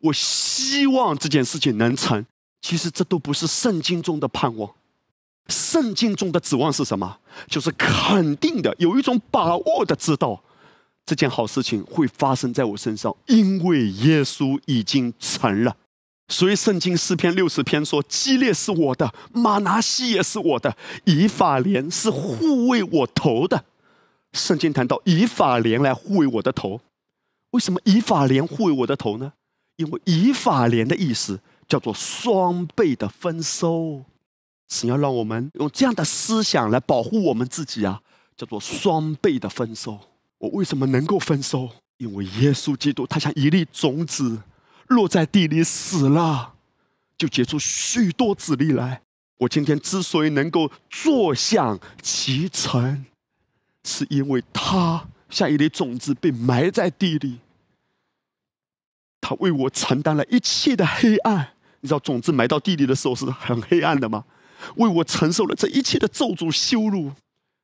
我希望这件事情能成。其实这都不是圣经中的盼望，圣经中的指望是什么？就是肯定的，有一种把握的知道这件好事情会发生在我身上，因为耶稣已经成了。所以，圣经诗篇六十篇说：“基列是我的，马拿西也是我的，以法莲是护卫我头的。”圣经谈到以法莲来护卫我的头，为什么以法莲护卫我的头呢？因为以法莲的意思叫做双倍的丰收，是要让我们用这样的思想来保护我们自己啊，叫做双倍的丰收。我为什么能够丰收？因为耶稣基督他像一粒种子。落在地里死了，就结出许多子粒来。我今天之所以能够坐享其成，是因为他像一粒种子被埋在地里，他为我承担了一切的黑暗。你知道种子埋到地里的时候是很黑暗的吗？为我承受了这一切的咒诅羞辱。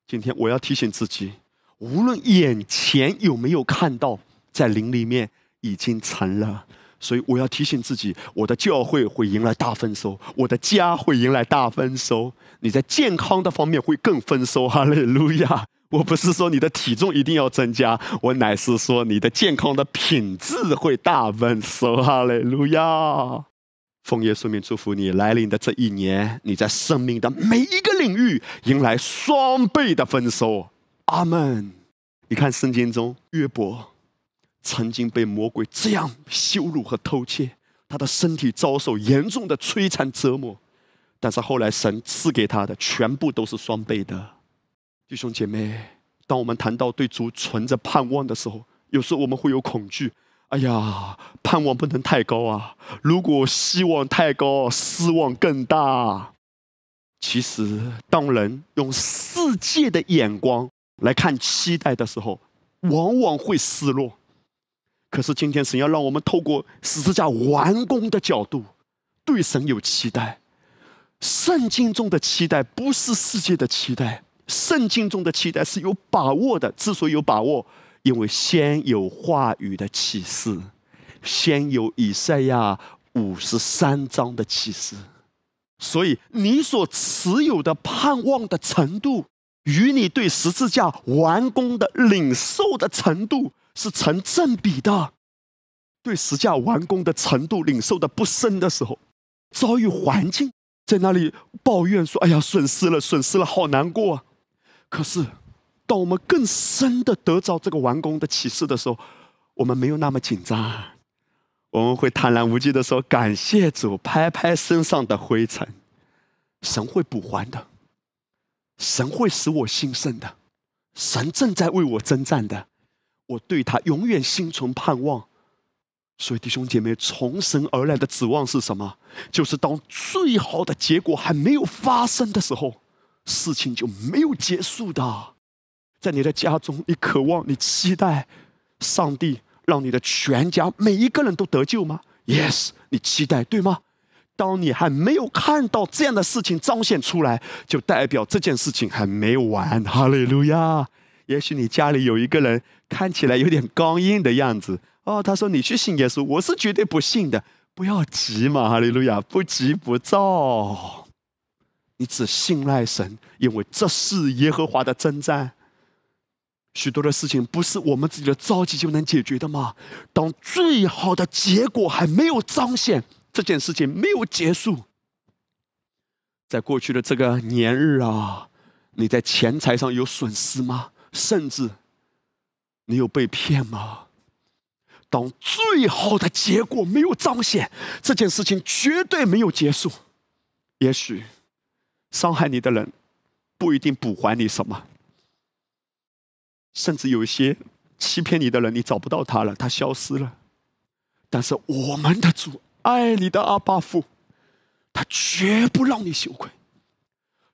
今天我要提醒自己，无论眼前有没有看到，在灵里面已经成了。所以我要提醒自己，我的教会会迎来大丰收，我的家会迎来大丰收。你在健康的方面会更丰收，(laughs) 哈利路亚！我不是说你的体重一定要增加，我乃是说你的健康的品质会大丰收，(laughs) 哈利路亚！奉耶稣名祝福你，来临的这一年，你在生命的每一个领域迎来双倍的丰收，阿门！你看圣经中约伯。曾经被魔鬼这样羞辱和偷窃，他的身体遭受严重的摧残折磨，但是后来神赐给他的全部都是双倍的。弟兄姐妹，当我们谈到对主存着盼望的时候，有时候我们会有恐惧。哎呀，盼望不能太高啊！如果希望太高，失望更大。其实，当人用世界的眼光来看期待的时候，往往会失落。可是今天神要让我们透过十字架完工的角度，对神有期待。圣经中的期待不是世界的期待，圣经中的期待是有把握的。之所以有把握，因为先有话语的启示，先有以赛亚五十三章的启示，所以你所持有的盼望的程度，与你对十字架完工的领受的程度。是成正比的，对实价完工的程度领受的不深的时候，遭遇环境在那里抱怨说：“哎呀，损失了，损失了，好难过。”可是，当我们更深的得着这个完工的启示的时候，我们没有那么紧张，我们会坦然无惧的说：“感谢主，拍拍身上的灰尘，神会补还的，神会使我兴盛的，神正在为我征战的，我对他永远心存盼望。”所以，弟兄姐妹，从神而来的指望是什么？就是当最好的结果还没有发生的时候。事情就没有结束的，在你的家中，你渴望、你期待上帝让你的全家每一个人都得救吗？Yes，你期待对吗？当你还没有看到这样的事情彰显出来，就代表这件事情还没完。哈利路亚！也许你家里有一个人看起来有点刚硬的样子，哦，他说你去信耶稣，我是绝对不信的。不要急嘛，哈利路亚，不急不躁。你只信赖神，因为这是耶和华的征战。许多的事情不是我们自己的着急就能解决的吗？当最好的结果还没有彰显，这件事情没有结束，在过去的这个年日啊，你在钱财上有损失吗？甚至你有被骗吗？当最好的结果没有彰显，这件事情绝对没有结束。也许。伤害你的人不一定补还你什么，甚至有一些欺骗你的人，你找不到他了，他消失了。但是我们的主爱你的阿巴父，他绝不让你羞愧，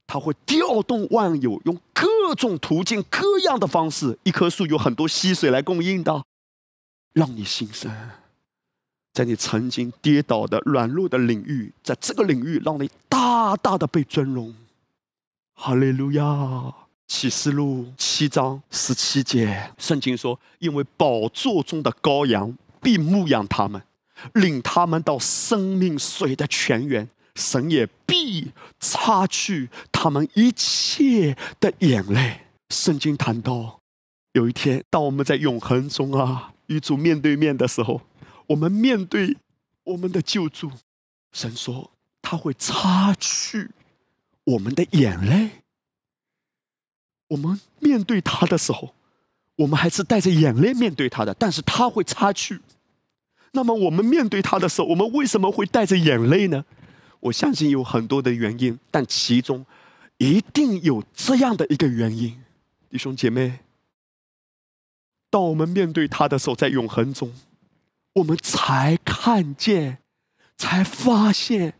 他会调动万有，用各种途径、各样的方式。一棵树有很多溪水来供应的，让你新生。在你曾经跌倒的软弱的领域，在这个领域让你大大的被尊荣。哈利路亚！启示录七章十七节，圣经说：“因为宝座中的羔羊必牧养他们，领他们到生命水的泉源，神也必擦去他们一切的眼泪。”圣经谈到，有一天，当我们在永恒中啊与主面对面的时候。我们面对我们的救助，神说他会擦去我们的眼泪。我们面对他的时候，我们还是带着眼泪面对他的，但是他会擦去。那么我们面对他的时候，我们为什么会带着眼泪呢？我相信有很多的原因，但其中一定有这样的一个原因，弟兄姐妹，当我们面对他的时候，在永恒中。我们才看见，才发现，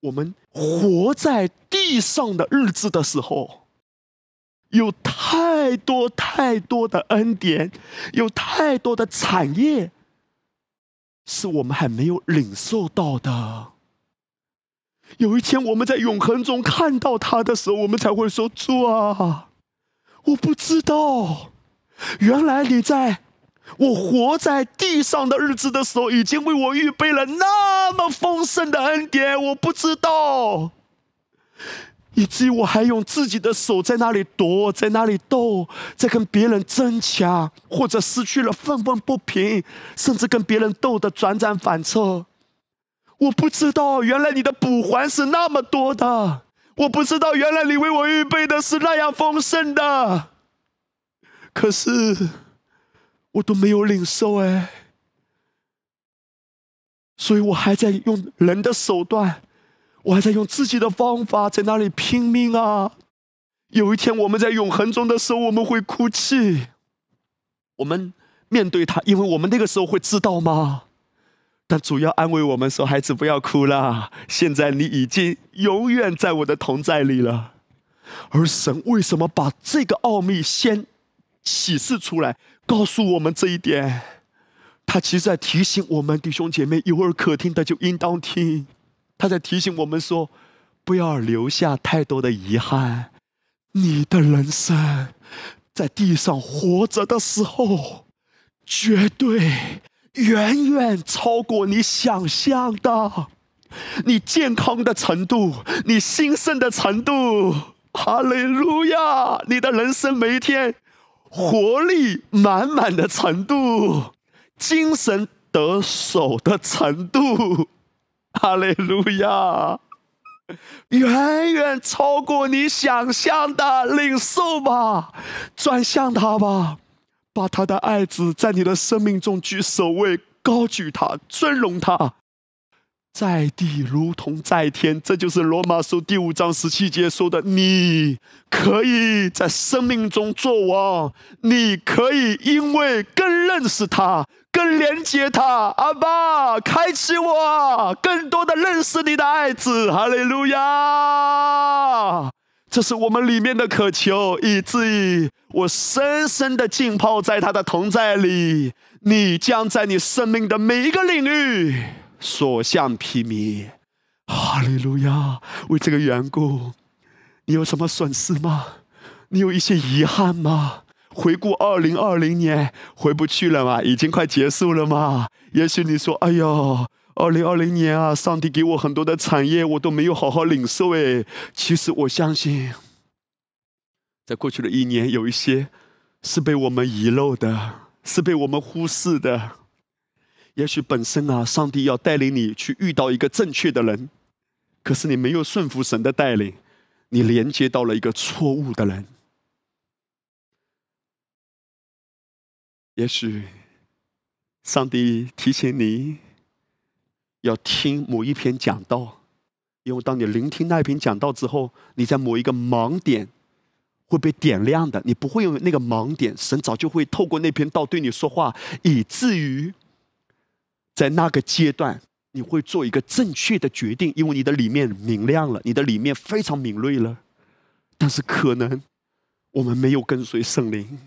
我们活在地上的日子的时候，有太多太多的恩典，有太多的产业，是我们还没有领受到的。有一天，我们在永恒中看到他的时候，我们才会说：“主啊，我不知道，原来你在。”我活在地上的日子的时候，已经为我预备了那么丰盛的恩典，我不知道，以至于我还用自己的手在那里夺，在那里斗，在跟别人争抢，或者失去了愤愤不平，甚至跟别人斗得转转反侧。我不知道，原来你的补还是那么多的，我不知道，原来你为我预备的是那样丰盛的，可是。我都没有领受哎，所以我还在用人的手段，我还在用自己的方法在那里拼命啊！有一天我们在永恒中的时候，我们会哭泣，我们面对他，因为我们那个时候会知道吗？但主要安慰我们说：“孩子，不要哭了，现在你已经永远在我的同在里了。”而神为什么把这个奥秘先启示出来？告诉我们这一点，他其实在提醒我们弟兄姐妹，有耳可听的就应当听。他在提醒我们说，不要留下太多的遗憾。你的人生在地上活着的时候，绝对远远超过你想象的。你健康的程度，你兴盛的程度，哈利路亚！你的人生每一天。活力满满的程度，精神得手的程度，哈利路亚！远远超过你想象的领受吧，转向他吧，把他的爱子在你的生命中居首位，高举他，尊荣他。在地如同在天，这就是罗马书第五章十七节说的：你可以在生命中做王，你可以因为更认识他、更连接他，阿爸，开启我更多的认识你的爱子，哈利路亚！这是我们里面的渴求，以至于我深深的浸泡在他的同在里，你将在你生命的每一个领域。所向披靡，哈利路亚！为这个缘故，你有什么损失吗？你有一些遗憾吗？回顾二零二零年，回不去了吗？已经快结束了吗？也许你说：“哎呦，二零二零年啊，上帝给我很多的产业，我都没有好好领受。”哎，其实我相信，在过去的一年，有一些是被我们遗漏的，是被我们忽视的。也许本身啊，上帝要带领你去遇到一个正确的人，可是你没有顺服神的带领，你连接到了一个错误的人。也许上帝提醒你要听某一篇讲道，因为当你聆听那一篇讲道之后，你在某一个盲点会被点亮的，你不会用那个盲点，神早就会透过那篇道对你说话，以至于。在那个阶段，你会做一个正确的决定，因为你的里面明亮了，你的里面非常敏锐了。但是可能我们没有跟随圣灵，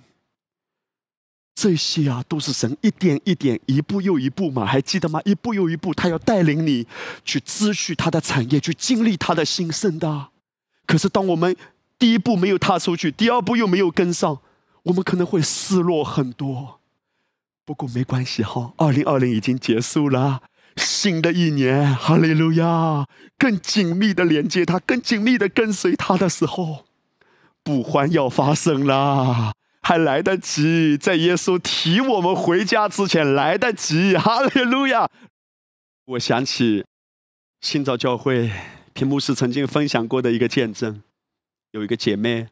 这些啊都是神一点一点、一步又一步嘛，还记得吗？一步又一步，他要带领你去支取他的产业，去经历他的兴盛的。可是当我们第一步没有踏出去，第二步又没有跟上，我们可能会失落很多。不过没关系哈，二零二零已经结束了，新的一年，哈利路亚！更紧密的连接他，更紧密的跟随他的时候，不欢要发生了，还来得及，在耶稣提我们回家之前来得及，哈利路亚！我想起新造教会屏幕是曾经分享过的一个见证，有一个姐妹，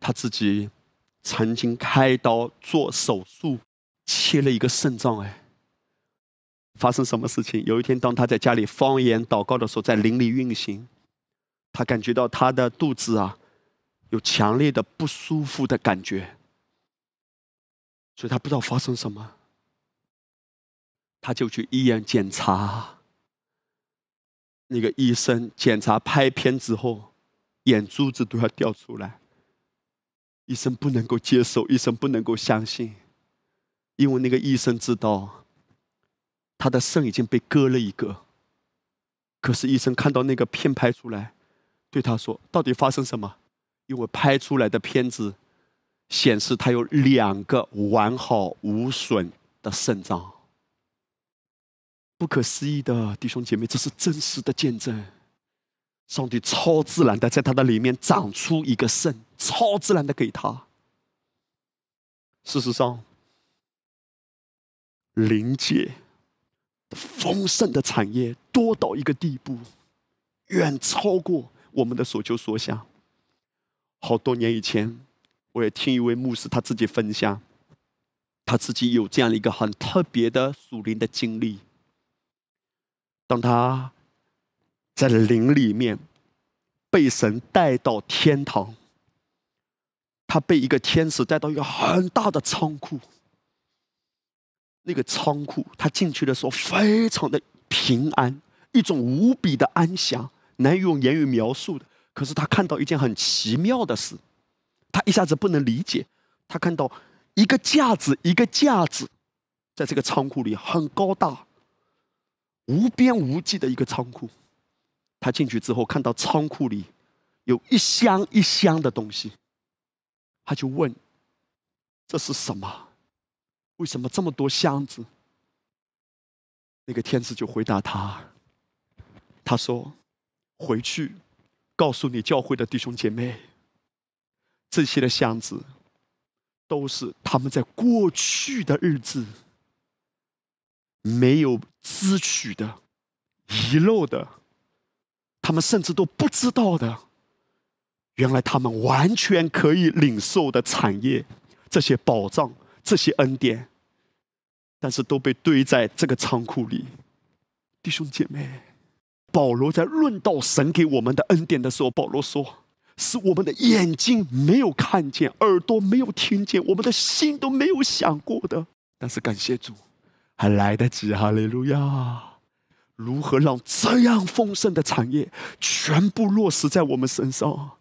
她自己。曾经开刀做手术，切了一个肾脏。哎，发生什么事情？有一天，当她在家里方言祷告的时候，在灵里运行，她感觉到她的肚子啊，有强烈的不舒服的感觉，所以她不知道发生什么，他就去医院检查。那个医生检查拍片之后，眼珠子都要掉出来。医生不能够接受，医生不能够相信，因为那个医生知道他的肾已经被割了一个。可是医生看到那个片拍出来，对他说：“到底发生什么？”因为拍出来的片子显示他有两个完好无损的肾脏。不可思议的弟兄姐妹，这是真实的见证。上帝超自然的在他的里面长出一个肾，超自然的给他。事实上，灵界丰盛的产业多到一个地步，远超过我们的所求所想。好多年以前，我也听一位牧师他自己分享，他自己有这样一个很特别的属灵的经历。当他。在灵里面被神带到天堂，他被一个天使带到一个很大的仓库。那个仓库，他进去的时候非常的平安，一种无比的安详，难以用言语描述的。可是他看到一件很奇妙的事，他一下子不能理解。他看到一个架子，一个架子，在这个仓库里很高大、无边无际的一个仓库。他进去之后，看到仓库里有一箱一箱的东西，他就问：“这是什么？为什么这么多箱子？”那个天使就回答他：“他说，回去告诉你教会的弟兄姐妹，这些的箱子都是他们在过去的日子没有支取的、遗漏的。”他们甚至都不知道的，原来他们完全可以领受的产业，这些宝藏、这些恩典，但是都被堆在这个仓库里。弟兄姐妹，保罗在论到神给我们的恩典的时候，保罗说：“是我们的眼睛没有看见，耳朵没有听见，我们的心都没有想过的。”但是感谢主，还来得及，哈利路亚！如何让这样丰盛的产业全部落实在我们身上？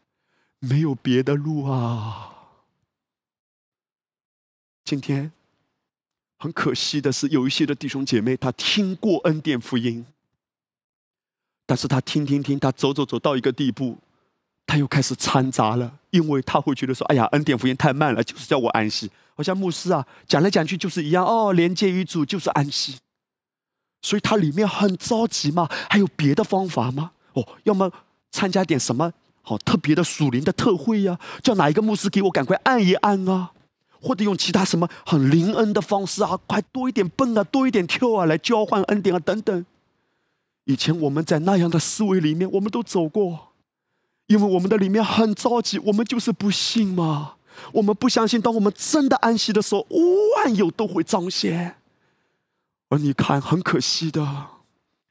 没有别的路啊！今天很可惜的是，有一些的弟兄姐妹，他听过恩典福音，但是他听听听，他走走走到一个地步，他又开始掺杂了，因为他会觉得说：“哎呀，恩典福音太慢了，就是叫我安息。”好像牧师啊，讲来讲去就是一样哦，连接于主就是安息。所以他里面很着急嘛，还有别的方法吗？哦，要么参加点什么好特别的属灵的特会呀？叫哪一个牧师给我赶快按一按啊？或者用其他什么很灵恩的方式啊，快多一点蹦啊，多一点跳啊，来交换恩典啊等等。以前我们在那样的思维里面，我们都走过，因为我们的里面很着急，我们就是不信嘛，我们不相信，当我们真的安息的时候，万有都会彰显。而你看，很可惜的，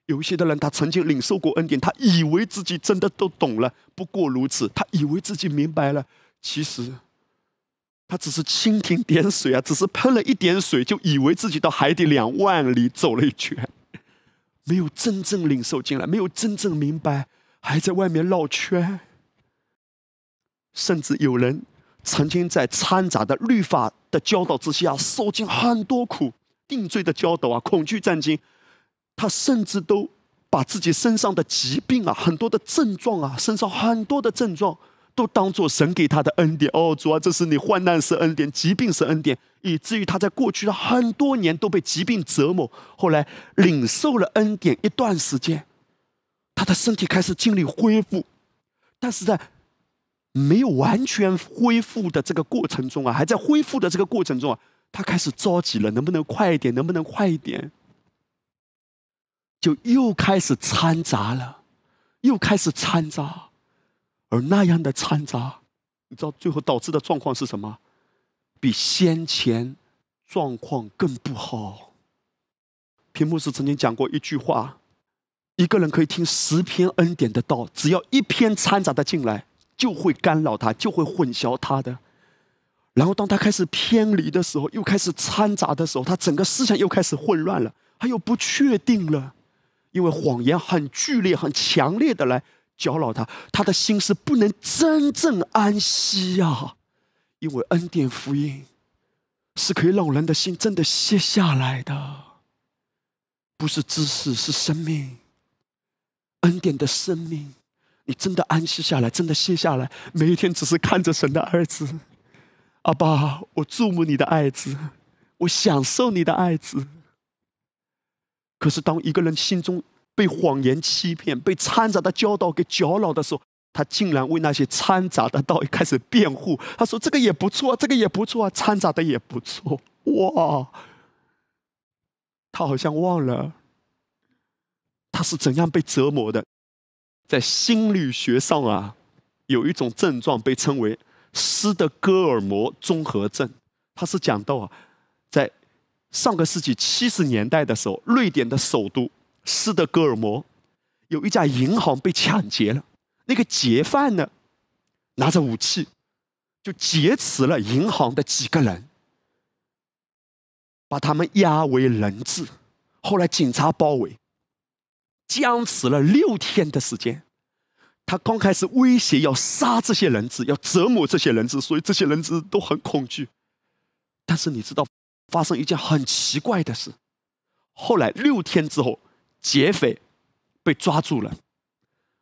有一些的人，他曾经领受过恩典，他以为自己真的都懂了，不过如此，他以为自己明白了，其实他只是蜻蜓点水啊，只是喷了一点水，就以为自己到海底两万里走了一圈，没有真正领受进来，没有真正明白，还在外面绕圈。甚至有人曾经在掺杂的律法的教导之下，受尽很多苦。定罪的教导啊，恐惧战惊，他甚至都把自己身上的疾病啊，很多的症状啊，身上很多的症状，都当做神给他的恩典。哦，主啊，这是你患难是恩典，疾病是恩典，以至于他在过去的很多年都被疾病折磨。后来领受了恩典一段时间，他的身体开始经历恢复，但是在没有完全恢复的这个过程中啊，还在恢复的这个过程中啊。他开始着急了，能不能快一点？能不能快一点？就又开始掺杂了，又开始掺杂，而那样的掺杂，你知道最后导致的状况是什么？比先前状况更不好。屏幕是曾经讲过一句话：一个人可以听十篇恩典的道，只要一篇掺杂的进来，就会干扰他，就会混淆他的。然后，当他开始偏离的时候，又开始掺杂的时候，他整个思想又开始混乱了，他又不确定了，因为谎言很剧烈、很强烈的来搅扰他，他的心是不能真正安息呀。因为恩典福音是可以让人的心真的歇下来的，不是知识，是生命。恩典的生命，你真的安息下来，真的歇下来，每一天只是看着神的儿子。阿爸，我注目你的爱子，我享受你的爱子。可是，当一个人心中被谎言欺骗、被掺杂的教导给搅扰的时候，他竟然为那些掺杂的道开始辩护。他说：“这个也不错，这个也不错，掺杂的也不错。”哇！他好像忘了他是怎样被折磨的。在心理学上啊，有一种症状被称为。斯德哥尔摩综合症，他是讲到啊，在上个世纪七十年代的时候，瑞典的首都斯德哥尔摩有一家银行被抢劫了，那个劫犯呢拿着武器就劫持了银行的几个人，把他们押为人质，后来警察包围，僵持了六天的时间。他刚开始威胁要杀这些人质，要折磨这些人质，所以这些人质都很恐惧。但是你知道，发生一件很奇怪的事。后来六天之后，劫匪被抓住了，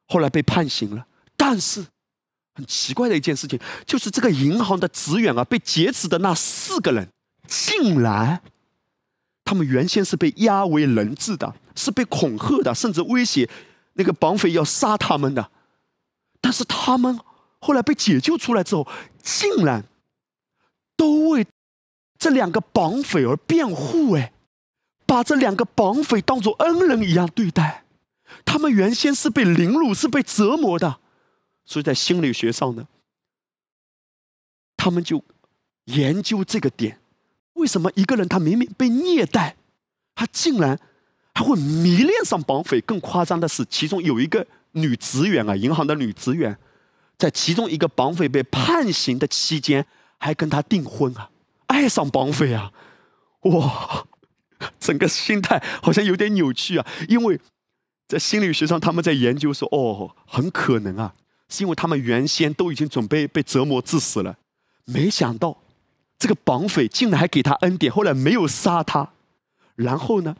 后来被判刑了。但是很奇怪的一件事情，就是这个银行的职员啊，被劫持的那四个人，竟然他们原先是被押为人质的，是被恐吓的，甚至威胁那个绑匪要杀他们的。但是他们后来被解救出来之后，竟然都为这两个绑匪而辩护，哎，把这两个绑匪当作恩人一样对待，他们原先是被凌辱、是被折磨的，所以在心理学上呢，他们就研究这个点：为什么一个人他明明被虐待，他竟然还会迷恋上绑匪？更夸张的是，其中有一个女职员啊，银行的女职员，在其中一个绑匪被判刑的期间，还跟他订婚啊，爱上绑匪啊，哇！整个心态好像有点扭曲啊，因为在心理学上，他们在研究说，哦，很可能啊，是因为他们原先都已经准备被折磨致死了，没想到这个绑匪竟然还给他恩典，后来没有杀他，然后呢，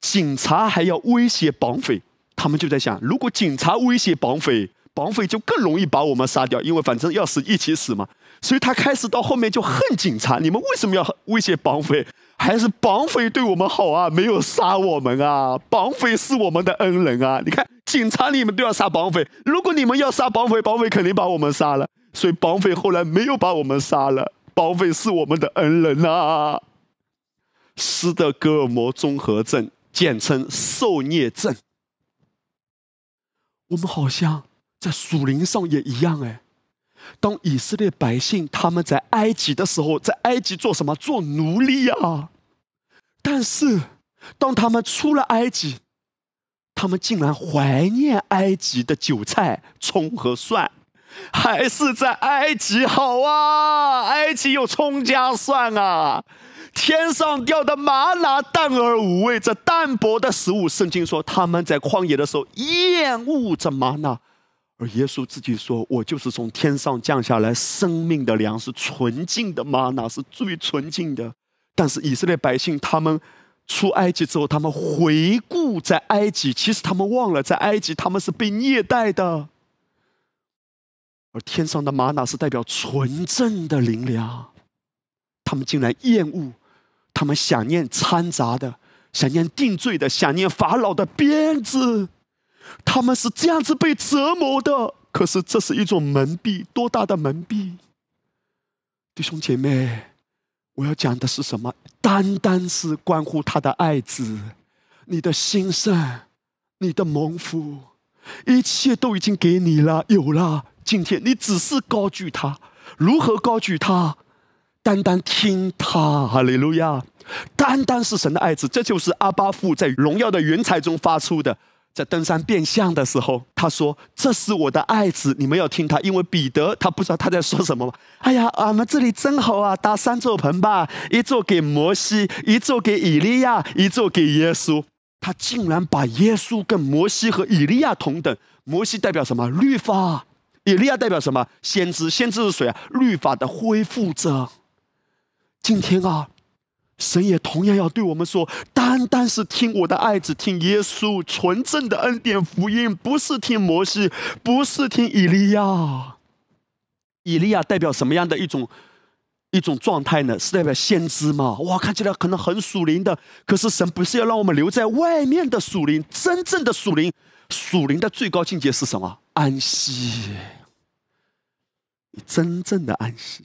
警察还要威胁绑匪，他们就在想，如果警察威胁绑匪，绑匪就更容易把我们杀掉，因为反正要死一起死嘛，所以他开始到后面就恨警察，你们为什么要威胁绑匪？还是绑匪对我们好啊，没有杀我们啊！绑匪是我们的恩人啊！你看，警察你们都要杀绑匪，如果你们要杀绑匪，绑匪肯定把我们杀了。所以绑匪后来没有把我们杀了。绑匪是我们的恩人啊！斯德哥尔摩综合症，简称受虐症。我们好像在属灵上也一样哎。当以色列百姓他们在埃及的时候，在埃及做什么？做奴隶啊！但是当他们出了埃及，他们竟然怀念埃及的韭菜、葱和蒜，还是在埃及好啊！埃及有葱加蒜啊！天上掉的玛拿淡而无味，这淡薄的食物，圣经说他们在旷野的时候厌恶这玛拿。而耶稣自己说：“我就是从天上降下来生命的粮，是纯净的吗？那是最纯净的。但是以色列百姓他们出埃及之后，他们回顾在埃及，其实他们忘了在埃及他们是被虐待的。而天上的玛瑙是代表纯正的灵粮，他们竟然厌恶，他们想念掺杂的，想念定罪的，想念法老的鞭子。”他们是这样子被折磨的，可是这是一种蒙蔽，多大的蒙蔽！弟兄姐妹，我要讲的是什么？单单是关乎他的爱子，你的心声，你的蒙福，一切都已经给你了，有了。今天你只是高举他，如何高举他？单单听他，哈利路亚！单单是神的爱子，这就是阿巴父在荣耀的云彩中发出的。在登山变相的时候，他说：“这是我的爱子，你们要听他。”因为彼得他不知道他在说什么。哎呀，俺们这里真好啊，搭三座棚吧，一座给摩西，一座给以利亚，一座给耶稣。他竟然把耶稣跟摩西和以利亚同等。摩西代表什么？律法。以利亚代表什么？先知。先知是谁啊？律法的恢复者。今天啊。神也同样要对我们说：单单是听我的爱子，听耶稣纯正的恩典福音，不是听摩西，不是听以利亚。以利亚代表什么样的一种一种状态呢？是代表先知吗？哇，看起来可能很属灵的，可是神不是要让我们留在外面的属灵，真正的属灵，属灵的最高境界是什么？安息，你真正的安息。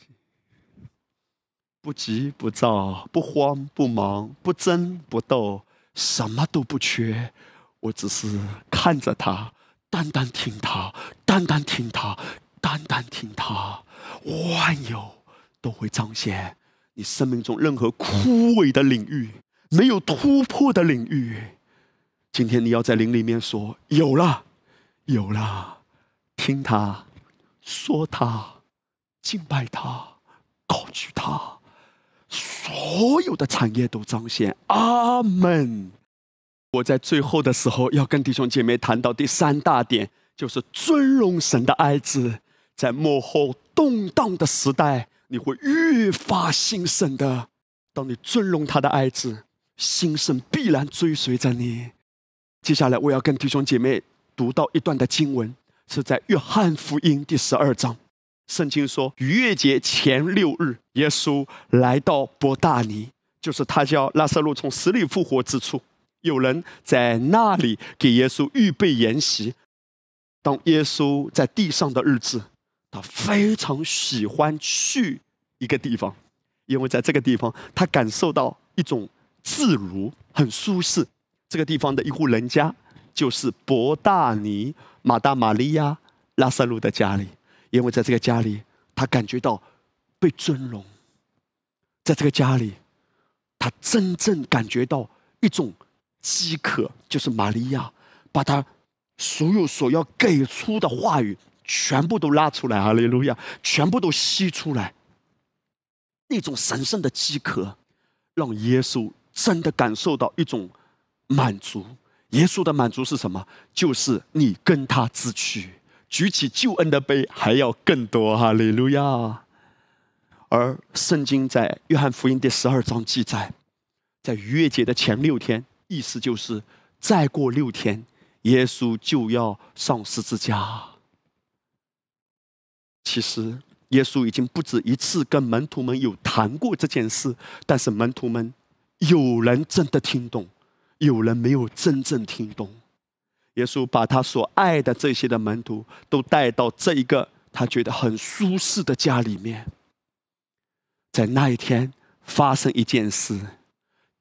不急不躁，不慌不忙，不争不斗，什么都不缺。我只是看着他，单单听他，单单听他，单单听他，万有都会彰显。你生命中任何枯萎的领域，没有突破的领域，今天你要在灵里面说：有了，有了，听他，说他，敬拜他，高举他。所有的产业都彰显，阿门。我在最后的时候要跟弟兄姐妹谈到第三大点，就是尊荣神的爱子，在幕后动荡的时代，你会越发兴盛的。当你尊荣他的爱子，兴盛必然追随着你。接下来我要跟弟兄姐妹读到一段的经文，是在约翰福音第十二章。圣经说，逾越节前六日，耶稣来到伯大尼，就是他叫拉萨路从死里复活之处。有人在那里给耶稣预备筵席。当耶稣在地上的日子，他非常喜欢去一个地方，因为在这个地方，他感受到一种自如，很舒适。这个地方的一户人家就是伯大尼、马大、玛利亚、拉萨路的家里，因为在这个家里，他感觉到被尊荣，在这个家里，他真正感觉到一种饥渴，就是玛利亚把他所有所要给出的话语全部都拉出来，哈利路亚，全部都吸出来，那种神圣的饥渴，让耶稣真的感受到一种满足。耶稣的满足是什么？就是你跟他自取，举起救恩的杯还要更多，哈利路亚。而圣经在约翰福音第十二章记载，在逾越节的前六天，意思就是再过六天，耶稣就要上十字架。其实，耶稣已经不止一次跟门徒们有谈过这件事，但是门徒们有人真的听懂。有人没有真正听懂，耶稣把他所爱的这些的门徒都带到这一个他觉得很舒适的家里面。在那一天发生一件事，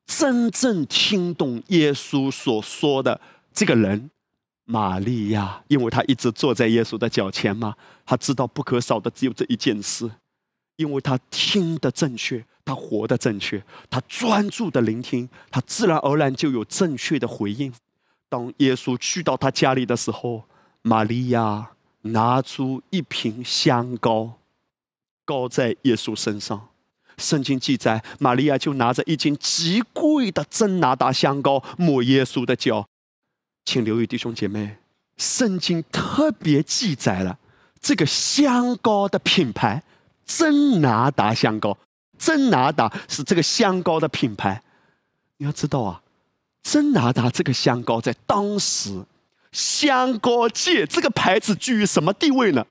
真正听懂耶稣所说的这个人，玛利亚，因为他一直坐在耶稣的脚前嘛，他知道不可少的只有这一件事，因为他听的正确。他活的正确，他专注的聆听，他自然而然就有正确的回应。当耶稣去到他家里的时候，玛利亚拿出一瓶香膏，膏在耶稣身上。圣经记载，玛利亚就拿着一斤极贵的真拿达香膏抹耶稣的脚。请留意弟兄姐妹，圣经特别记载了这个香膏的品牌——真拿达香膏。真拿达是这个香膏的品牌，你要知道啊，真拿达这个香膏在当时香膏界这个牌子居于什么地位呢？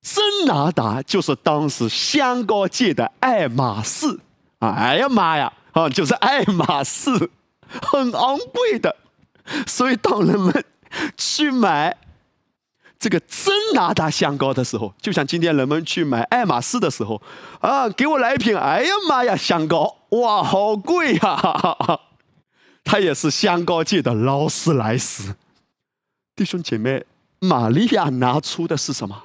真拿达就是当时香膏界的爱马仕啊！哎呀妈呀，啊，就是爱马仕，很昂贵的，所以当人们去买。这个真拿达香膏的时候，就像今天人们去买爱马仕的时候，啊，给我来一瓶！哎呀妈呀，香膏，哇，好贵呀！它也是香膏界的劳斯莱斯。弟兄姐妹，玛利亚拿出的是什么？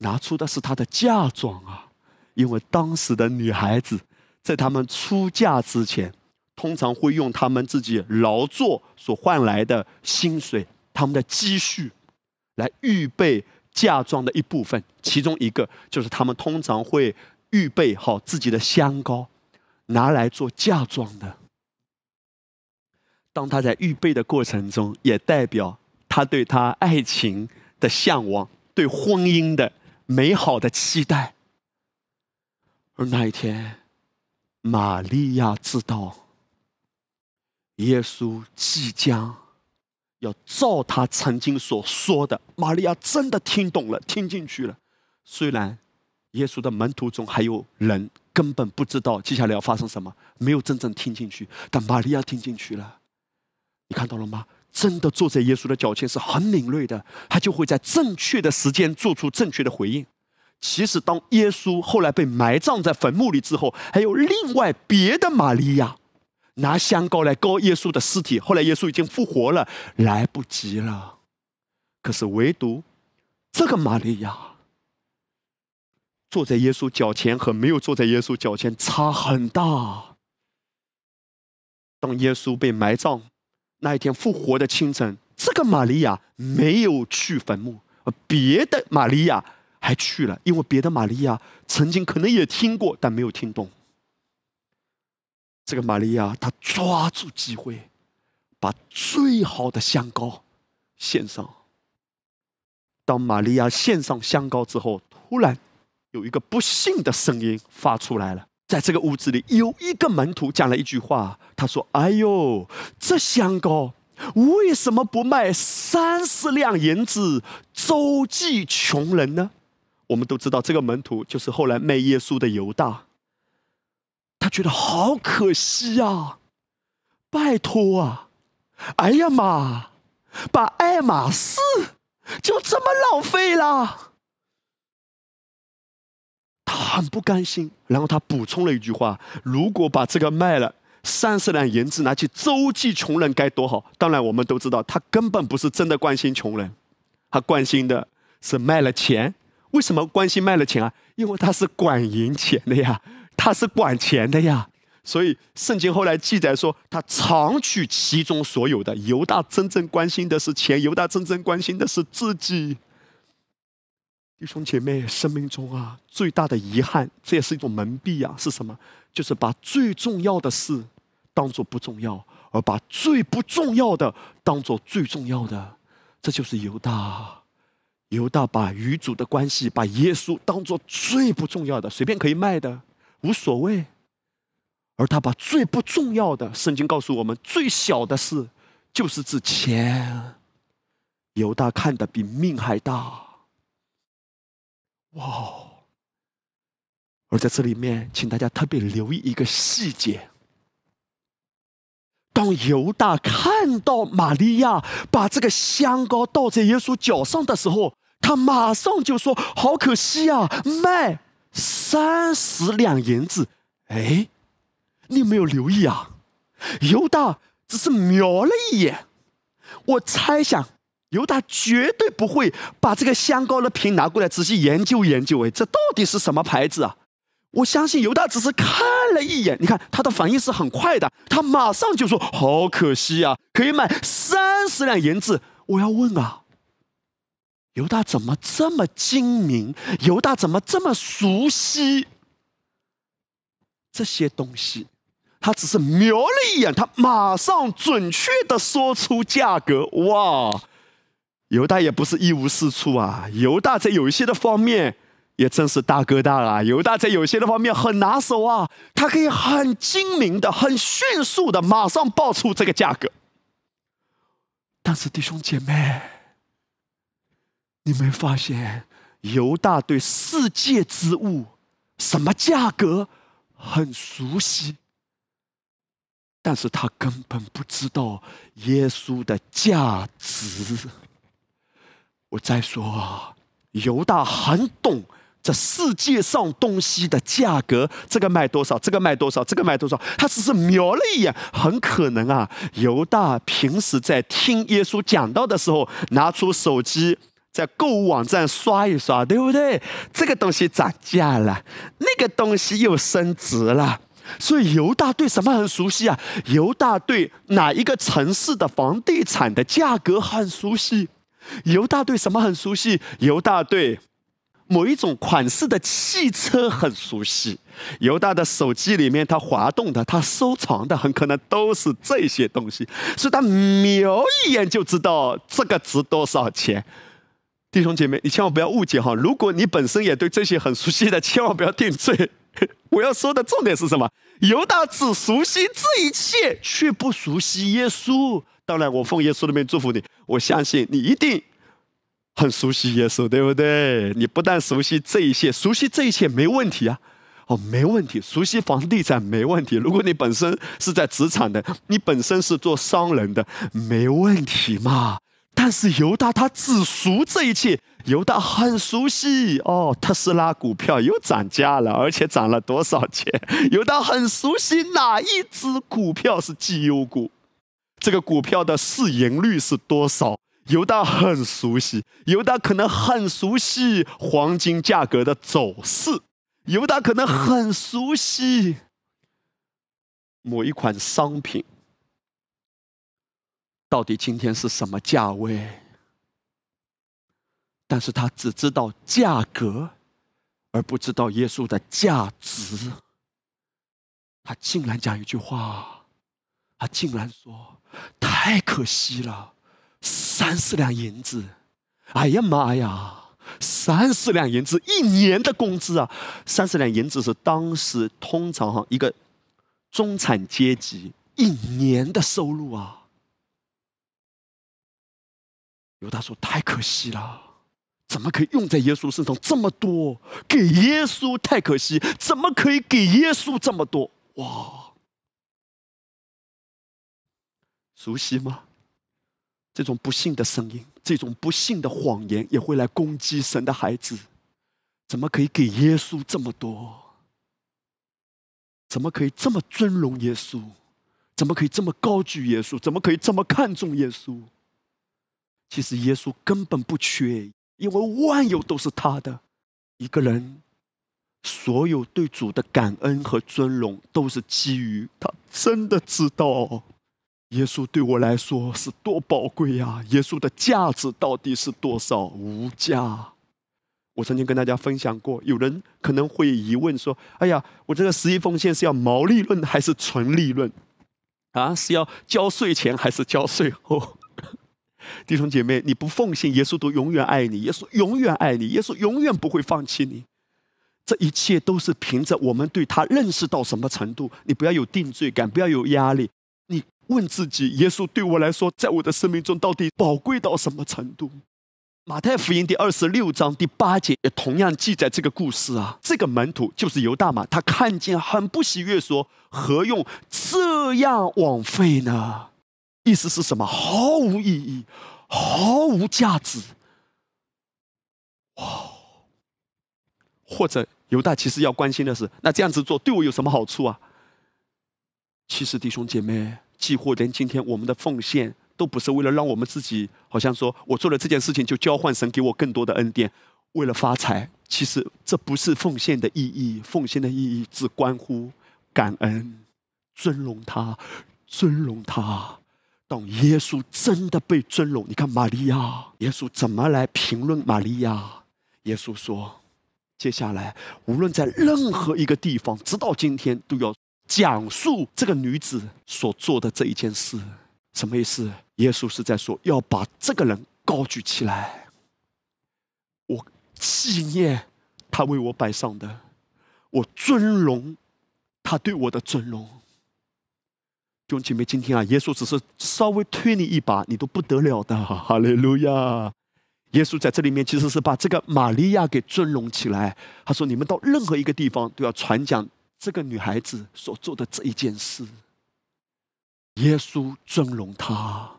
拿出的是她的嫁妆啊！因为当时的女孩子在她们出嫁之前，通常会用她们自己劳作所换来的薪水、他们的积蓄。来预备嫁妆的一部分，其中一个就是他们通常会预备好自己的香膏，拿来做嫁妆的。当他在预备的过程中，也代表他对他爱情的向往，对婚姻的美好的期待。而那一天，玛利亚知道，耶稣即将。要照他曾经所说的，玛利亚真的听懂了，听进去了。虽然耶稣的门徒中还有人根本不知道接下来要发生什么，没有真正听进去，但玛利亚听进去了。你看到了吗？真的坐在耶稣的脚前是很敏锐的，他就会在正确的时间做出正确的回应。其实，当耶稣后来被埋葬在坟墓里之后，还有另外别的玛利亚。拿香膏来膏耶稣的尸体，后来耶稣已经复活了，来不及了。可是唯独这个玛利亚坐在耶稣脚前和没有坐在耶稣脚前差很大。当耶稣被埋葬那一天复活的清晨，这个玛利亚没有去坟墓，别的玛利亚还去了，因为别的玛利亚曾经可能也听过，但没有听懂。这个玛利亚，她抓住机会，把最好的香膏献上。当玛利亚献上香膏之后，突然有一个不幸的声音发出来了。在这个屋子里，有一个门徒讲了一句话，他说：“哎呦，这香膏为什么不卖三十两银子周济穷人呢？”我们都知道，这个门徒就是后来卖耶稣的犹大。他觉得好可惜呀！拜托啊！哎呀妈，把爱马仕就这么浪费了。他很不甘心，然后他补充了一句话：如果把这个卖了，三十两银子拿去周济穷人该多好！当然，我们都知道他根本不是真的关心穷人，他关心的是卖了钱。为什么关心卖了钱啊？因为他是管银钱的呀，他是管钱的呀。所以圣经后来记载说，他常取其中所有的。犹大真正关心的是钱，犹大真正关心的是自己。弟兄姐妹，生命中啊最大的遗憾，这也是一种蒙蔽啊，是什么？就是把最重要的事。当做不重要，而把最不重要的当做最重要的，这就是犹大。犹大把与主的关系，把耶稣当做最不重要的，随便可以卖的，无所谓。而他把最不重要的，圣经告诉我们，最小的事，就是指钱。犹大看的比命还大。哇！而在这里面，请大家特别留意一个细节。当犹大看到玛利亚把这个香膏倒在耶稣脚上的时候，他马上就说：“好可惜啊，卖三十两银子。”哎，你有没有留意啊？犹大只是瞄了一眼，我猜想犹大绝对不会把这个香膏的瓶拿过来仔细研究研究。哎，这到底是什么牌子啊？我相信犹大只是看了一眼，你看他的反应是很快的，他马上就说：“好可惜啊，可以买三十两银子。”我要问啊，犹大怎么这么精明？犹大怎么这么熟悉这些东西？他只是瞄了一眼，他马上准确的说出价格。哇，犹大也不是一无是处啊，犹大在有一些的方面。也真是大哥大啊！犹大在有些的方面很拿手啊，他可以很精明的、很迅速的马上报出这个价格。但是弟兄姐妹，你没发现犹大对世界之物什么价格很熟悉，但是他根本不知道耶稣的价值。我再说啊，犹大很懂。这世界上东西的价格，这个卖多少？这个卖多少？这个卖多少？他只是瞄了一眼，很可能啊，犹大平时在听耶稣讲道的时候，拿出手机在购物网站刷一刷，对不对？这个东西涨价了，那个东西又升值了，所以犹大对什么很熟悉啊？犹大对哪一个城市的房地产的价格很熟悉？犹大对什么很熟悉？犹大对。某一种款式的汽车很熟悉，犹大的手机里面他滑动的、他收藏的，很可能都是这些东西，所以他瞄一眼就知道这个值多少钱。弟兄姐妹，你千万不要误解哈！如果你本身也对这些很熟悉的，千万不要定罪。(laughs) 我要说的重点是什么？犹大只熟悉这一切，却不熟悉耶稣。当然，我奉耶稣的命祝福你，我相信你一定。很熟悉耶稣，对不对？你不但熟悉这一切，熟悉这一切没问题啊，哦，没问题。熟悉房地产没问题。如果你本身是在职场的，你本身是做商人的，没问题嘛。但是犹大他只熟这一切，犹大很熟悉哦，特斯拉股票又涨价了，而且涨了多少钱？犹大很熟悉哪一只股票是绩优股，这个股票的市盈率是多少？犹大很熟悉，犹大可能很熟悉黄金价格的走势，犹大可能很熟悉某一款商品到底今天是什么价位，但是他只知道价格，而不知道耶稣的价值。他竟然讲一句话，他竟然说：“太可惜了。”三十两银子，哎呀妈呀！三十两银子，一年的工资啊！三十两银子是当时通常哈一个中产阶级一年的收入啊。犹大说：“太可惜了，怎么可以用在耶稣身上这么多？给耶稣太可惜，怎么可以给耶稣这么多？哇，熟悉吗？”这种不幸的声音，这种不幸的谎言，也会来攻击神的孩子。怎么可以给耶稣这么多？怎么可以这么尊荣耶稣？怎么可以这么高举耶稣？怎么可以这么看重耶稣？其实耶稣根本不缺，因为万有都是他的。一个人所有对主的感恩和尊荣，都是基于他真的知道耶稣对我来说是多宝贵呀！耶稣的价值到底是多少？无价。我曾经跟大家分享过，有人可能会疑问说：“哎呀，我这个十一奉献是要毛利润还是纯利润？啊，是要交税前还是交税后？” (laughs) 弟兄姐妹，你不奉献，耶稣都永远爱你，耶稣永远爱你，耶稣永远不会放弃你。这一切都是凭着我们对他认识到什么程度。你不要有定罪感，不要有压力。问自己，耶稣对我来说，在我的生命中到底宝贵到什么程度？马太福音第二十六章第八节也同样记载这个故事啊。这个门徒就是犹大嘛，他看见很不喜悦，说：“何用这样枉费呢？”意思是什么？毫无意义，毫无价值。哇！或者犹大其实要关心的是，那这样子做对我有什么好处啊？其实弟兄姐妹，几乎连今天我们的奉献，都不是为了让我们自己，好像说我做了这件事情就交换神给我更多的恩典，为了发财。其实这不是奉献的意义，奉献的意义只关乎感恩、尊荣他、尊荣他。当耶稣真的被尊荣，你看玛利亚，耶稣怎么来评论玛利亚？耶稣说：“接下来，无论在任何一个地方，直到今天，都要讲述这个女子所做的这一件事。什么意思？耶稣是在说，要把这个人高举起来，我纪念他为我摆上的，我尊荣他对我的尊荣。”弟兄姐妹，今天啊，耶稣只是稍微推你一把，你都不得了的。(laughs) 哈利路亚！耶稣在这里面其实是把这个玛利亚给尊荣起来。他说：“你们到任何一个地方都要传讲这个女孩子所做的这一件事。”耶稣尊荣她，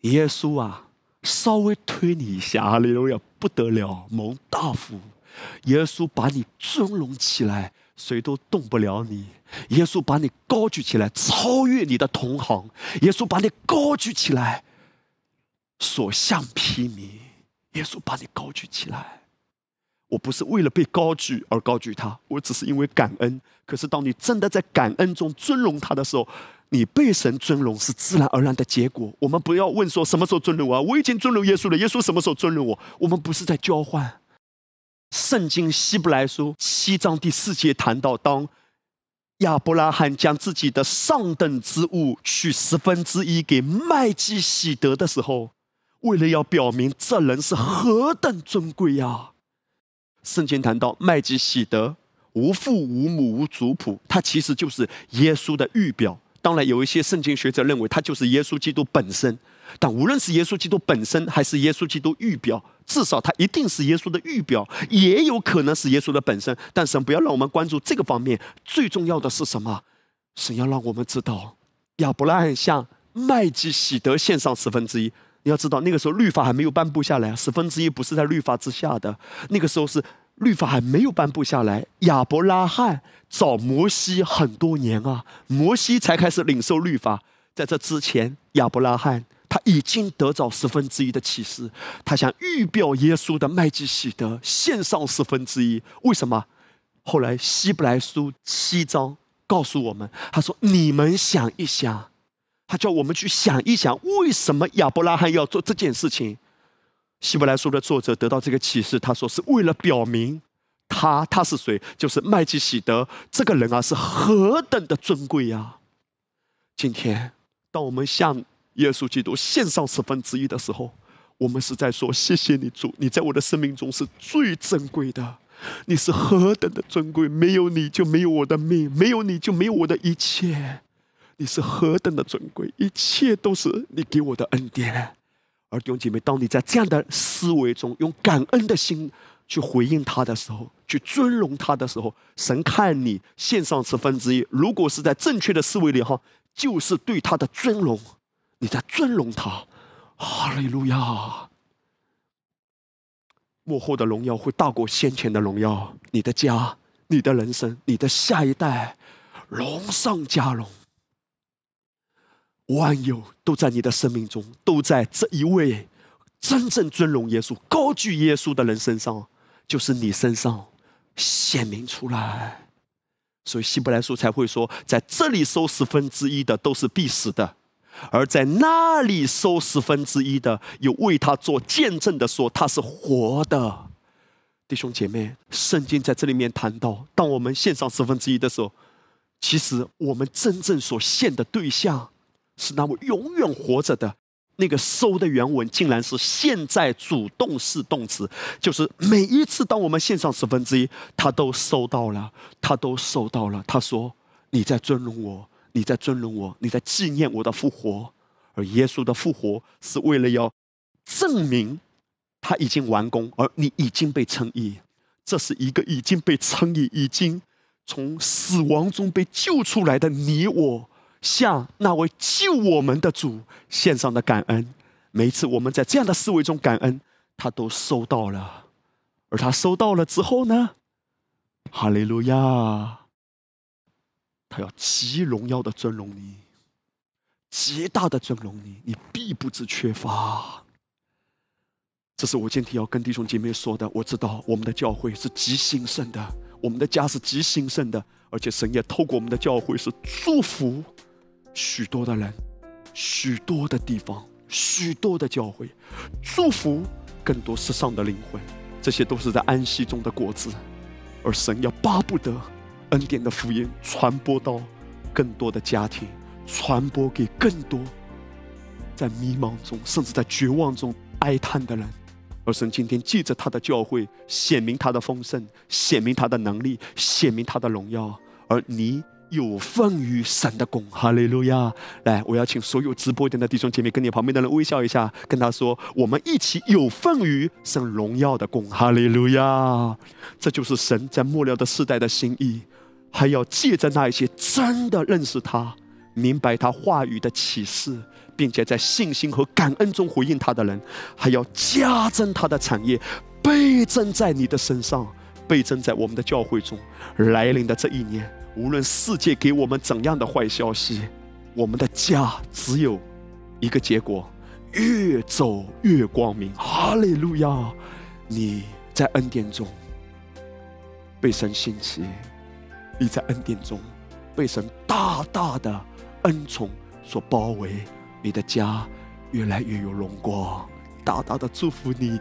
耶稣啊，稍微推你一下，哈利路亚，不得了，蒙大福。耶稣把你尊荣起来。谁都动不了你，耶稣把你高举起来，超越你的同行。耶稣把你高举起来，所向披靡。耶稣把你高举起来，我不是为了被高举而高举他，我只是因为感恩。可是当你真的在感恩中尊荣他的时候，你被神尊荣是自然而然的结果。我们不要问说什么时候尊荣我，我已经尊荣耶稣了，耶稣什么时候尊荣我？我们不是在交换。圣经希伯来书七章第四节谈到，当亚伯拉罕将自己的上等之物取十分之一给麦基喜德的时候，为了要表明这人是何等尊贵呀！圣经谈到麦基喜德无父无母无族谱，他其实就是耶稣的预表。当然，有一些圣经学者认为他就是耶稣基督本身。但无论是耶稣基督本身，还是耶稣基督预表，至少他一定是耶稣的预表，也有可能是耶稣的本身。但神不要让我们关注这个方面，最重要的是什么？神要让我们知道，亚伯拉罕向麦基喜德献上十分之一。你要知道，那个时候律法还没有颁布下来，十分之一不是在律法之下的。那个时候是律法还没有颁布下来，亚伯拉罕找摩西很多年啊，摩西才开始领受律法。在这之前，亚伯拉罕。他已经得着十分之一的启示，他想预表耶稣的麦基喜德献上十分之一。为什么？后来希伯来书七章告诉我们，他说：“你们想一想，他叫我们去想一想，为什么亚伯拉罕要做这件事情？”希伯来书的作者得到这个启示，他说：“是为了表明他他是谁，就是麦基喜德这个人啊，是何等的尊贵呀！”今天，当我们向耶稣基督献上十分之一的时候，我们是在说：谢谢你主，你在我的生命中是最珍贵的，你是何等的尊贵！没有你就没有我的命，没有你就没有我的一切。你是何等的尊贵，一切都是你给我的恩典。而弟兄姐妹，当你在这样的思维中，用感恩的心去回应他的时候，去尊荣他的时候，神看你献上十分之一，如果是在正确的思维里哈，就是对他的尊荣。你在尊荣他，哈利路亚！幕后的荣耀会大过先前的荣耀。你的家、你的人生、你的下一代，荣上加荣。万有都在你的生命中，都在这一位真正尊荣耶稣、高举耶稣的人身上，就是你身上显明出来。所以希伯来书才会说，在这里收十分之一的都是必死的，而在那里收十分之一的，有为他做见证的说他是活的。弟兄姐妹，圣经在这里面谈到，当我们献上十分之一的时候，其实我们真正所献的对象。是那位永远活着的那个收的原文，竟然是现在主动式动词，就是每一次当我们献上十分之一，他都收到了，他都收到了。他说：“你在尊荣我，你在尊荣我，你在纪念我的复活。”而耶稣的复活是为了要证明他已经完工，而你已经被称义。这是一个已经被称义、已经从死亡中被救出来的你我。向那位救我们的主献上的感恩，每一次我们在这样的思维中感恩，他都收到了。而他收到了之后呢？哈利路亚！他要极荣耀的尊荣你，极大的尊荣你，你必不知缺乏。这是我今天要跟弟兄姐妹说的。我知道我们的教会是极兴盛的，我们的家是极兴盛的，而且神也透过我们的教会是祝福。许多的人，许多的地方，许多的教会，祝福更多世上的灵魂，这些都是在安息中的果子，而神要巴不得恩典的福音传播到更多的家庭，传播给更多在迷茫中，甚至在绝望中哀叹的人，而神今天借着他的教会显明他的丰盛，显明他的能力，显明他的荣耀，而你。有份于神的功，哈利路亚！来，我要请所有直播间的弟兄姐妹跟你旁边的人微笑一下，跟他说：“我们一起有份于神荣耀的功，哈利路亚！”这就是神在末了的世代的心意，还要借着那一些真的认识他、明白他话语的启示，并且在信心和感恩中回应他的人，还要加增他的产业，倍增在你的身上，倍增在我们的教会中来临的这一年。无论世界给我们怎样的坏消息，我们的家只有一个结果：越走越光明。哈利路亚！你在恩典中被神兴起，你在恩典中被神大大的恩宠所包围，你的家越来越有荣光。大大的祝福你！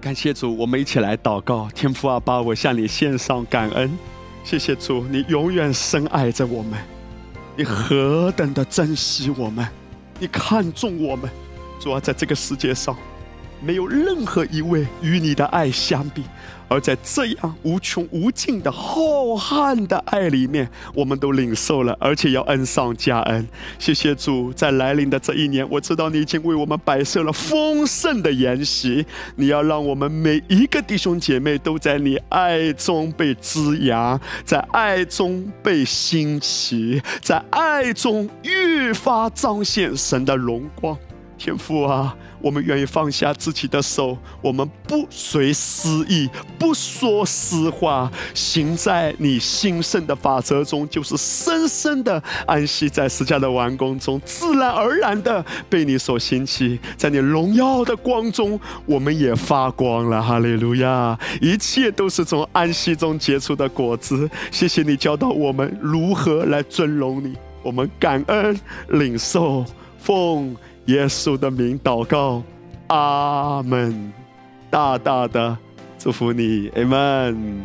感谢主，我们一起来祷告。天父阿爸，我向你献上感恩。谢谢主，你永远深爱着我们，你何等的珍惜我们，你看重我们，主啊，在这个世界上。没有任何一位与你的爱相比，而在这样无穷无尽的浩瀚的爱里面，我们都领受了，而且要恩上加恩。谢谢主，在来临的这一年，我知道你已经为我们摆设了丰盛的筵席。你要让我们每一个弟兄姐妹都在你爱中被滋养，在爱中被兴起，在爱中愈发彰显神的荣光。天父啊！我们愿意放下自己的手，我们不随私意，不说私话，行在你兴盛的法则中，就是深深的安息在十架的完工中，自然而然的被你所兴起，在你荣耀的光中，我们也发光了。哈利路亚！一切都是从安息中结出的果子。谢谢你教导我们如何来尊荣你，我们感恩领受奉。耶稣的名祷告，阿门！大大的祝福你，阿门。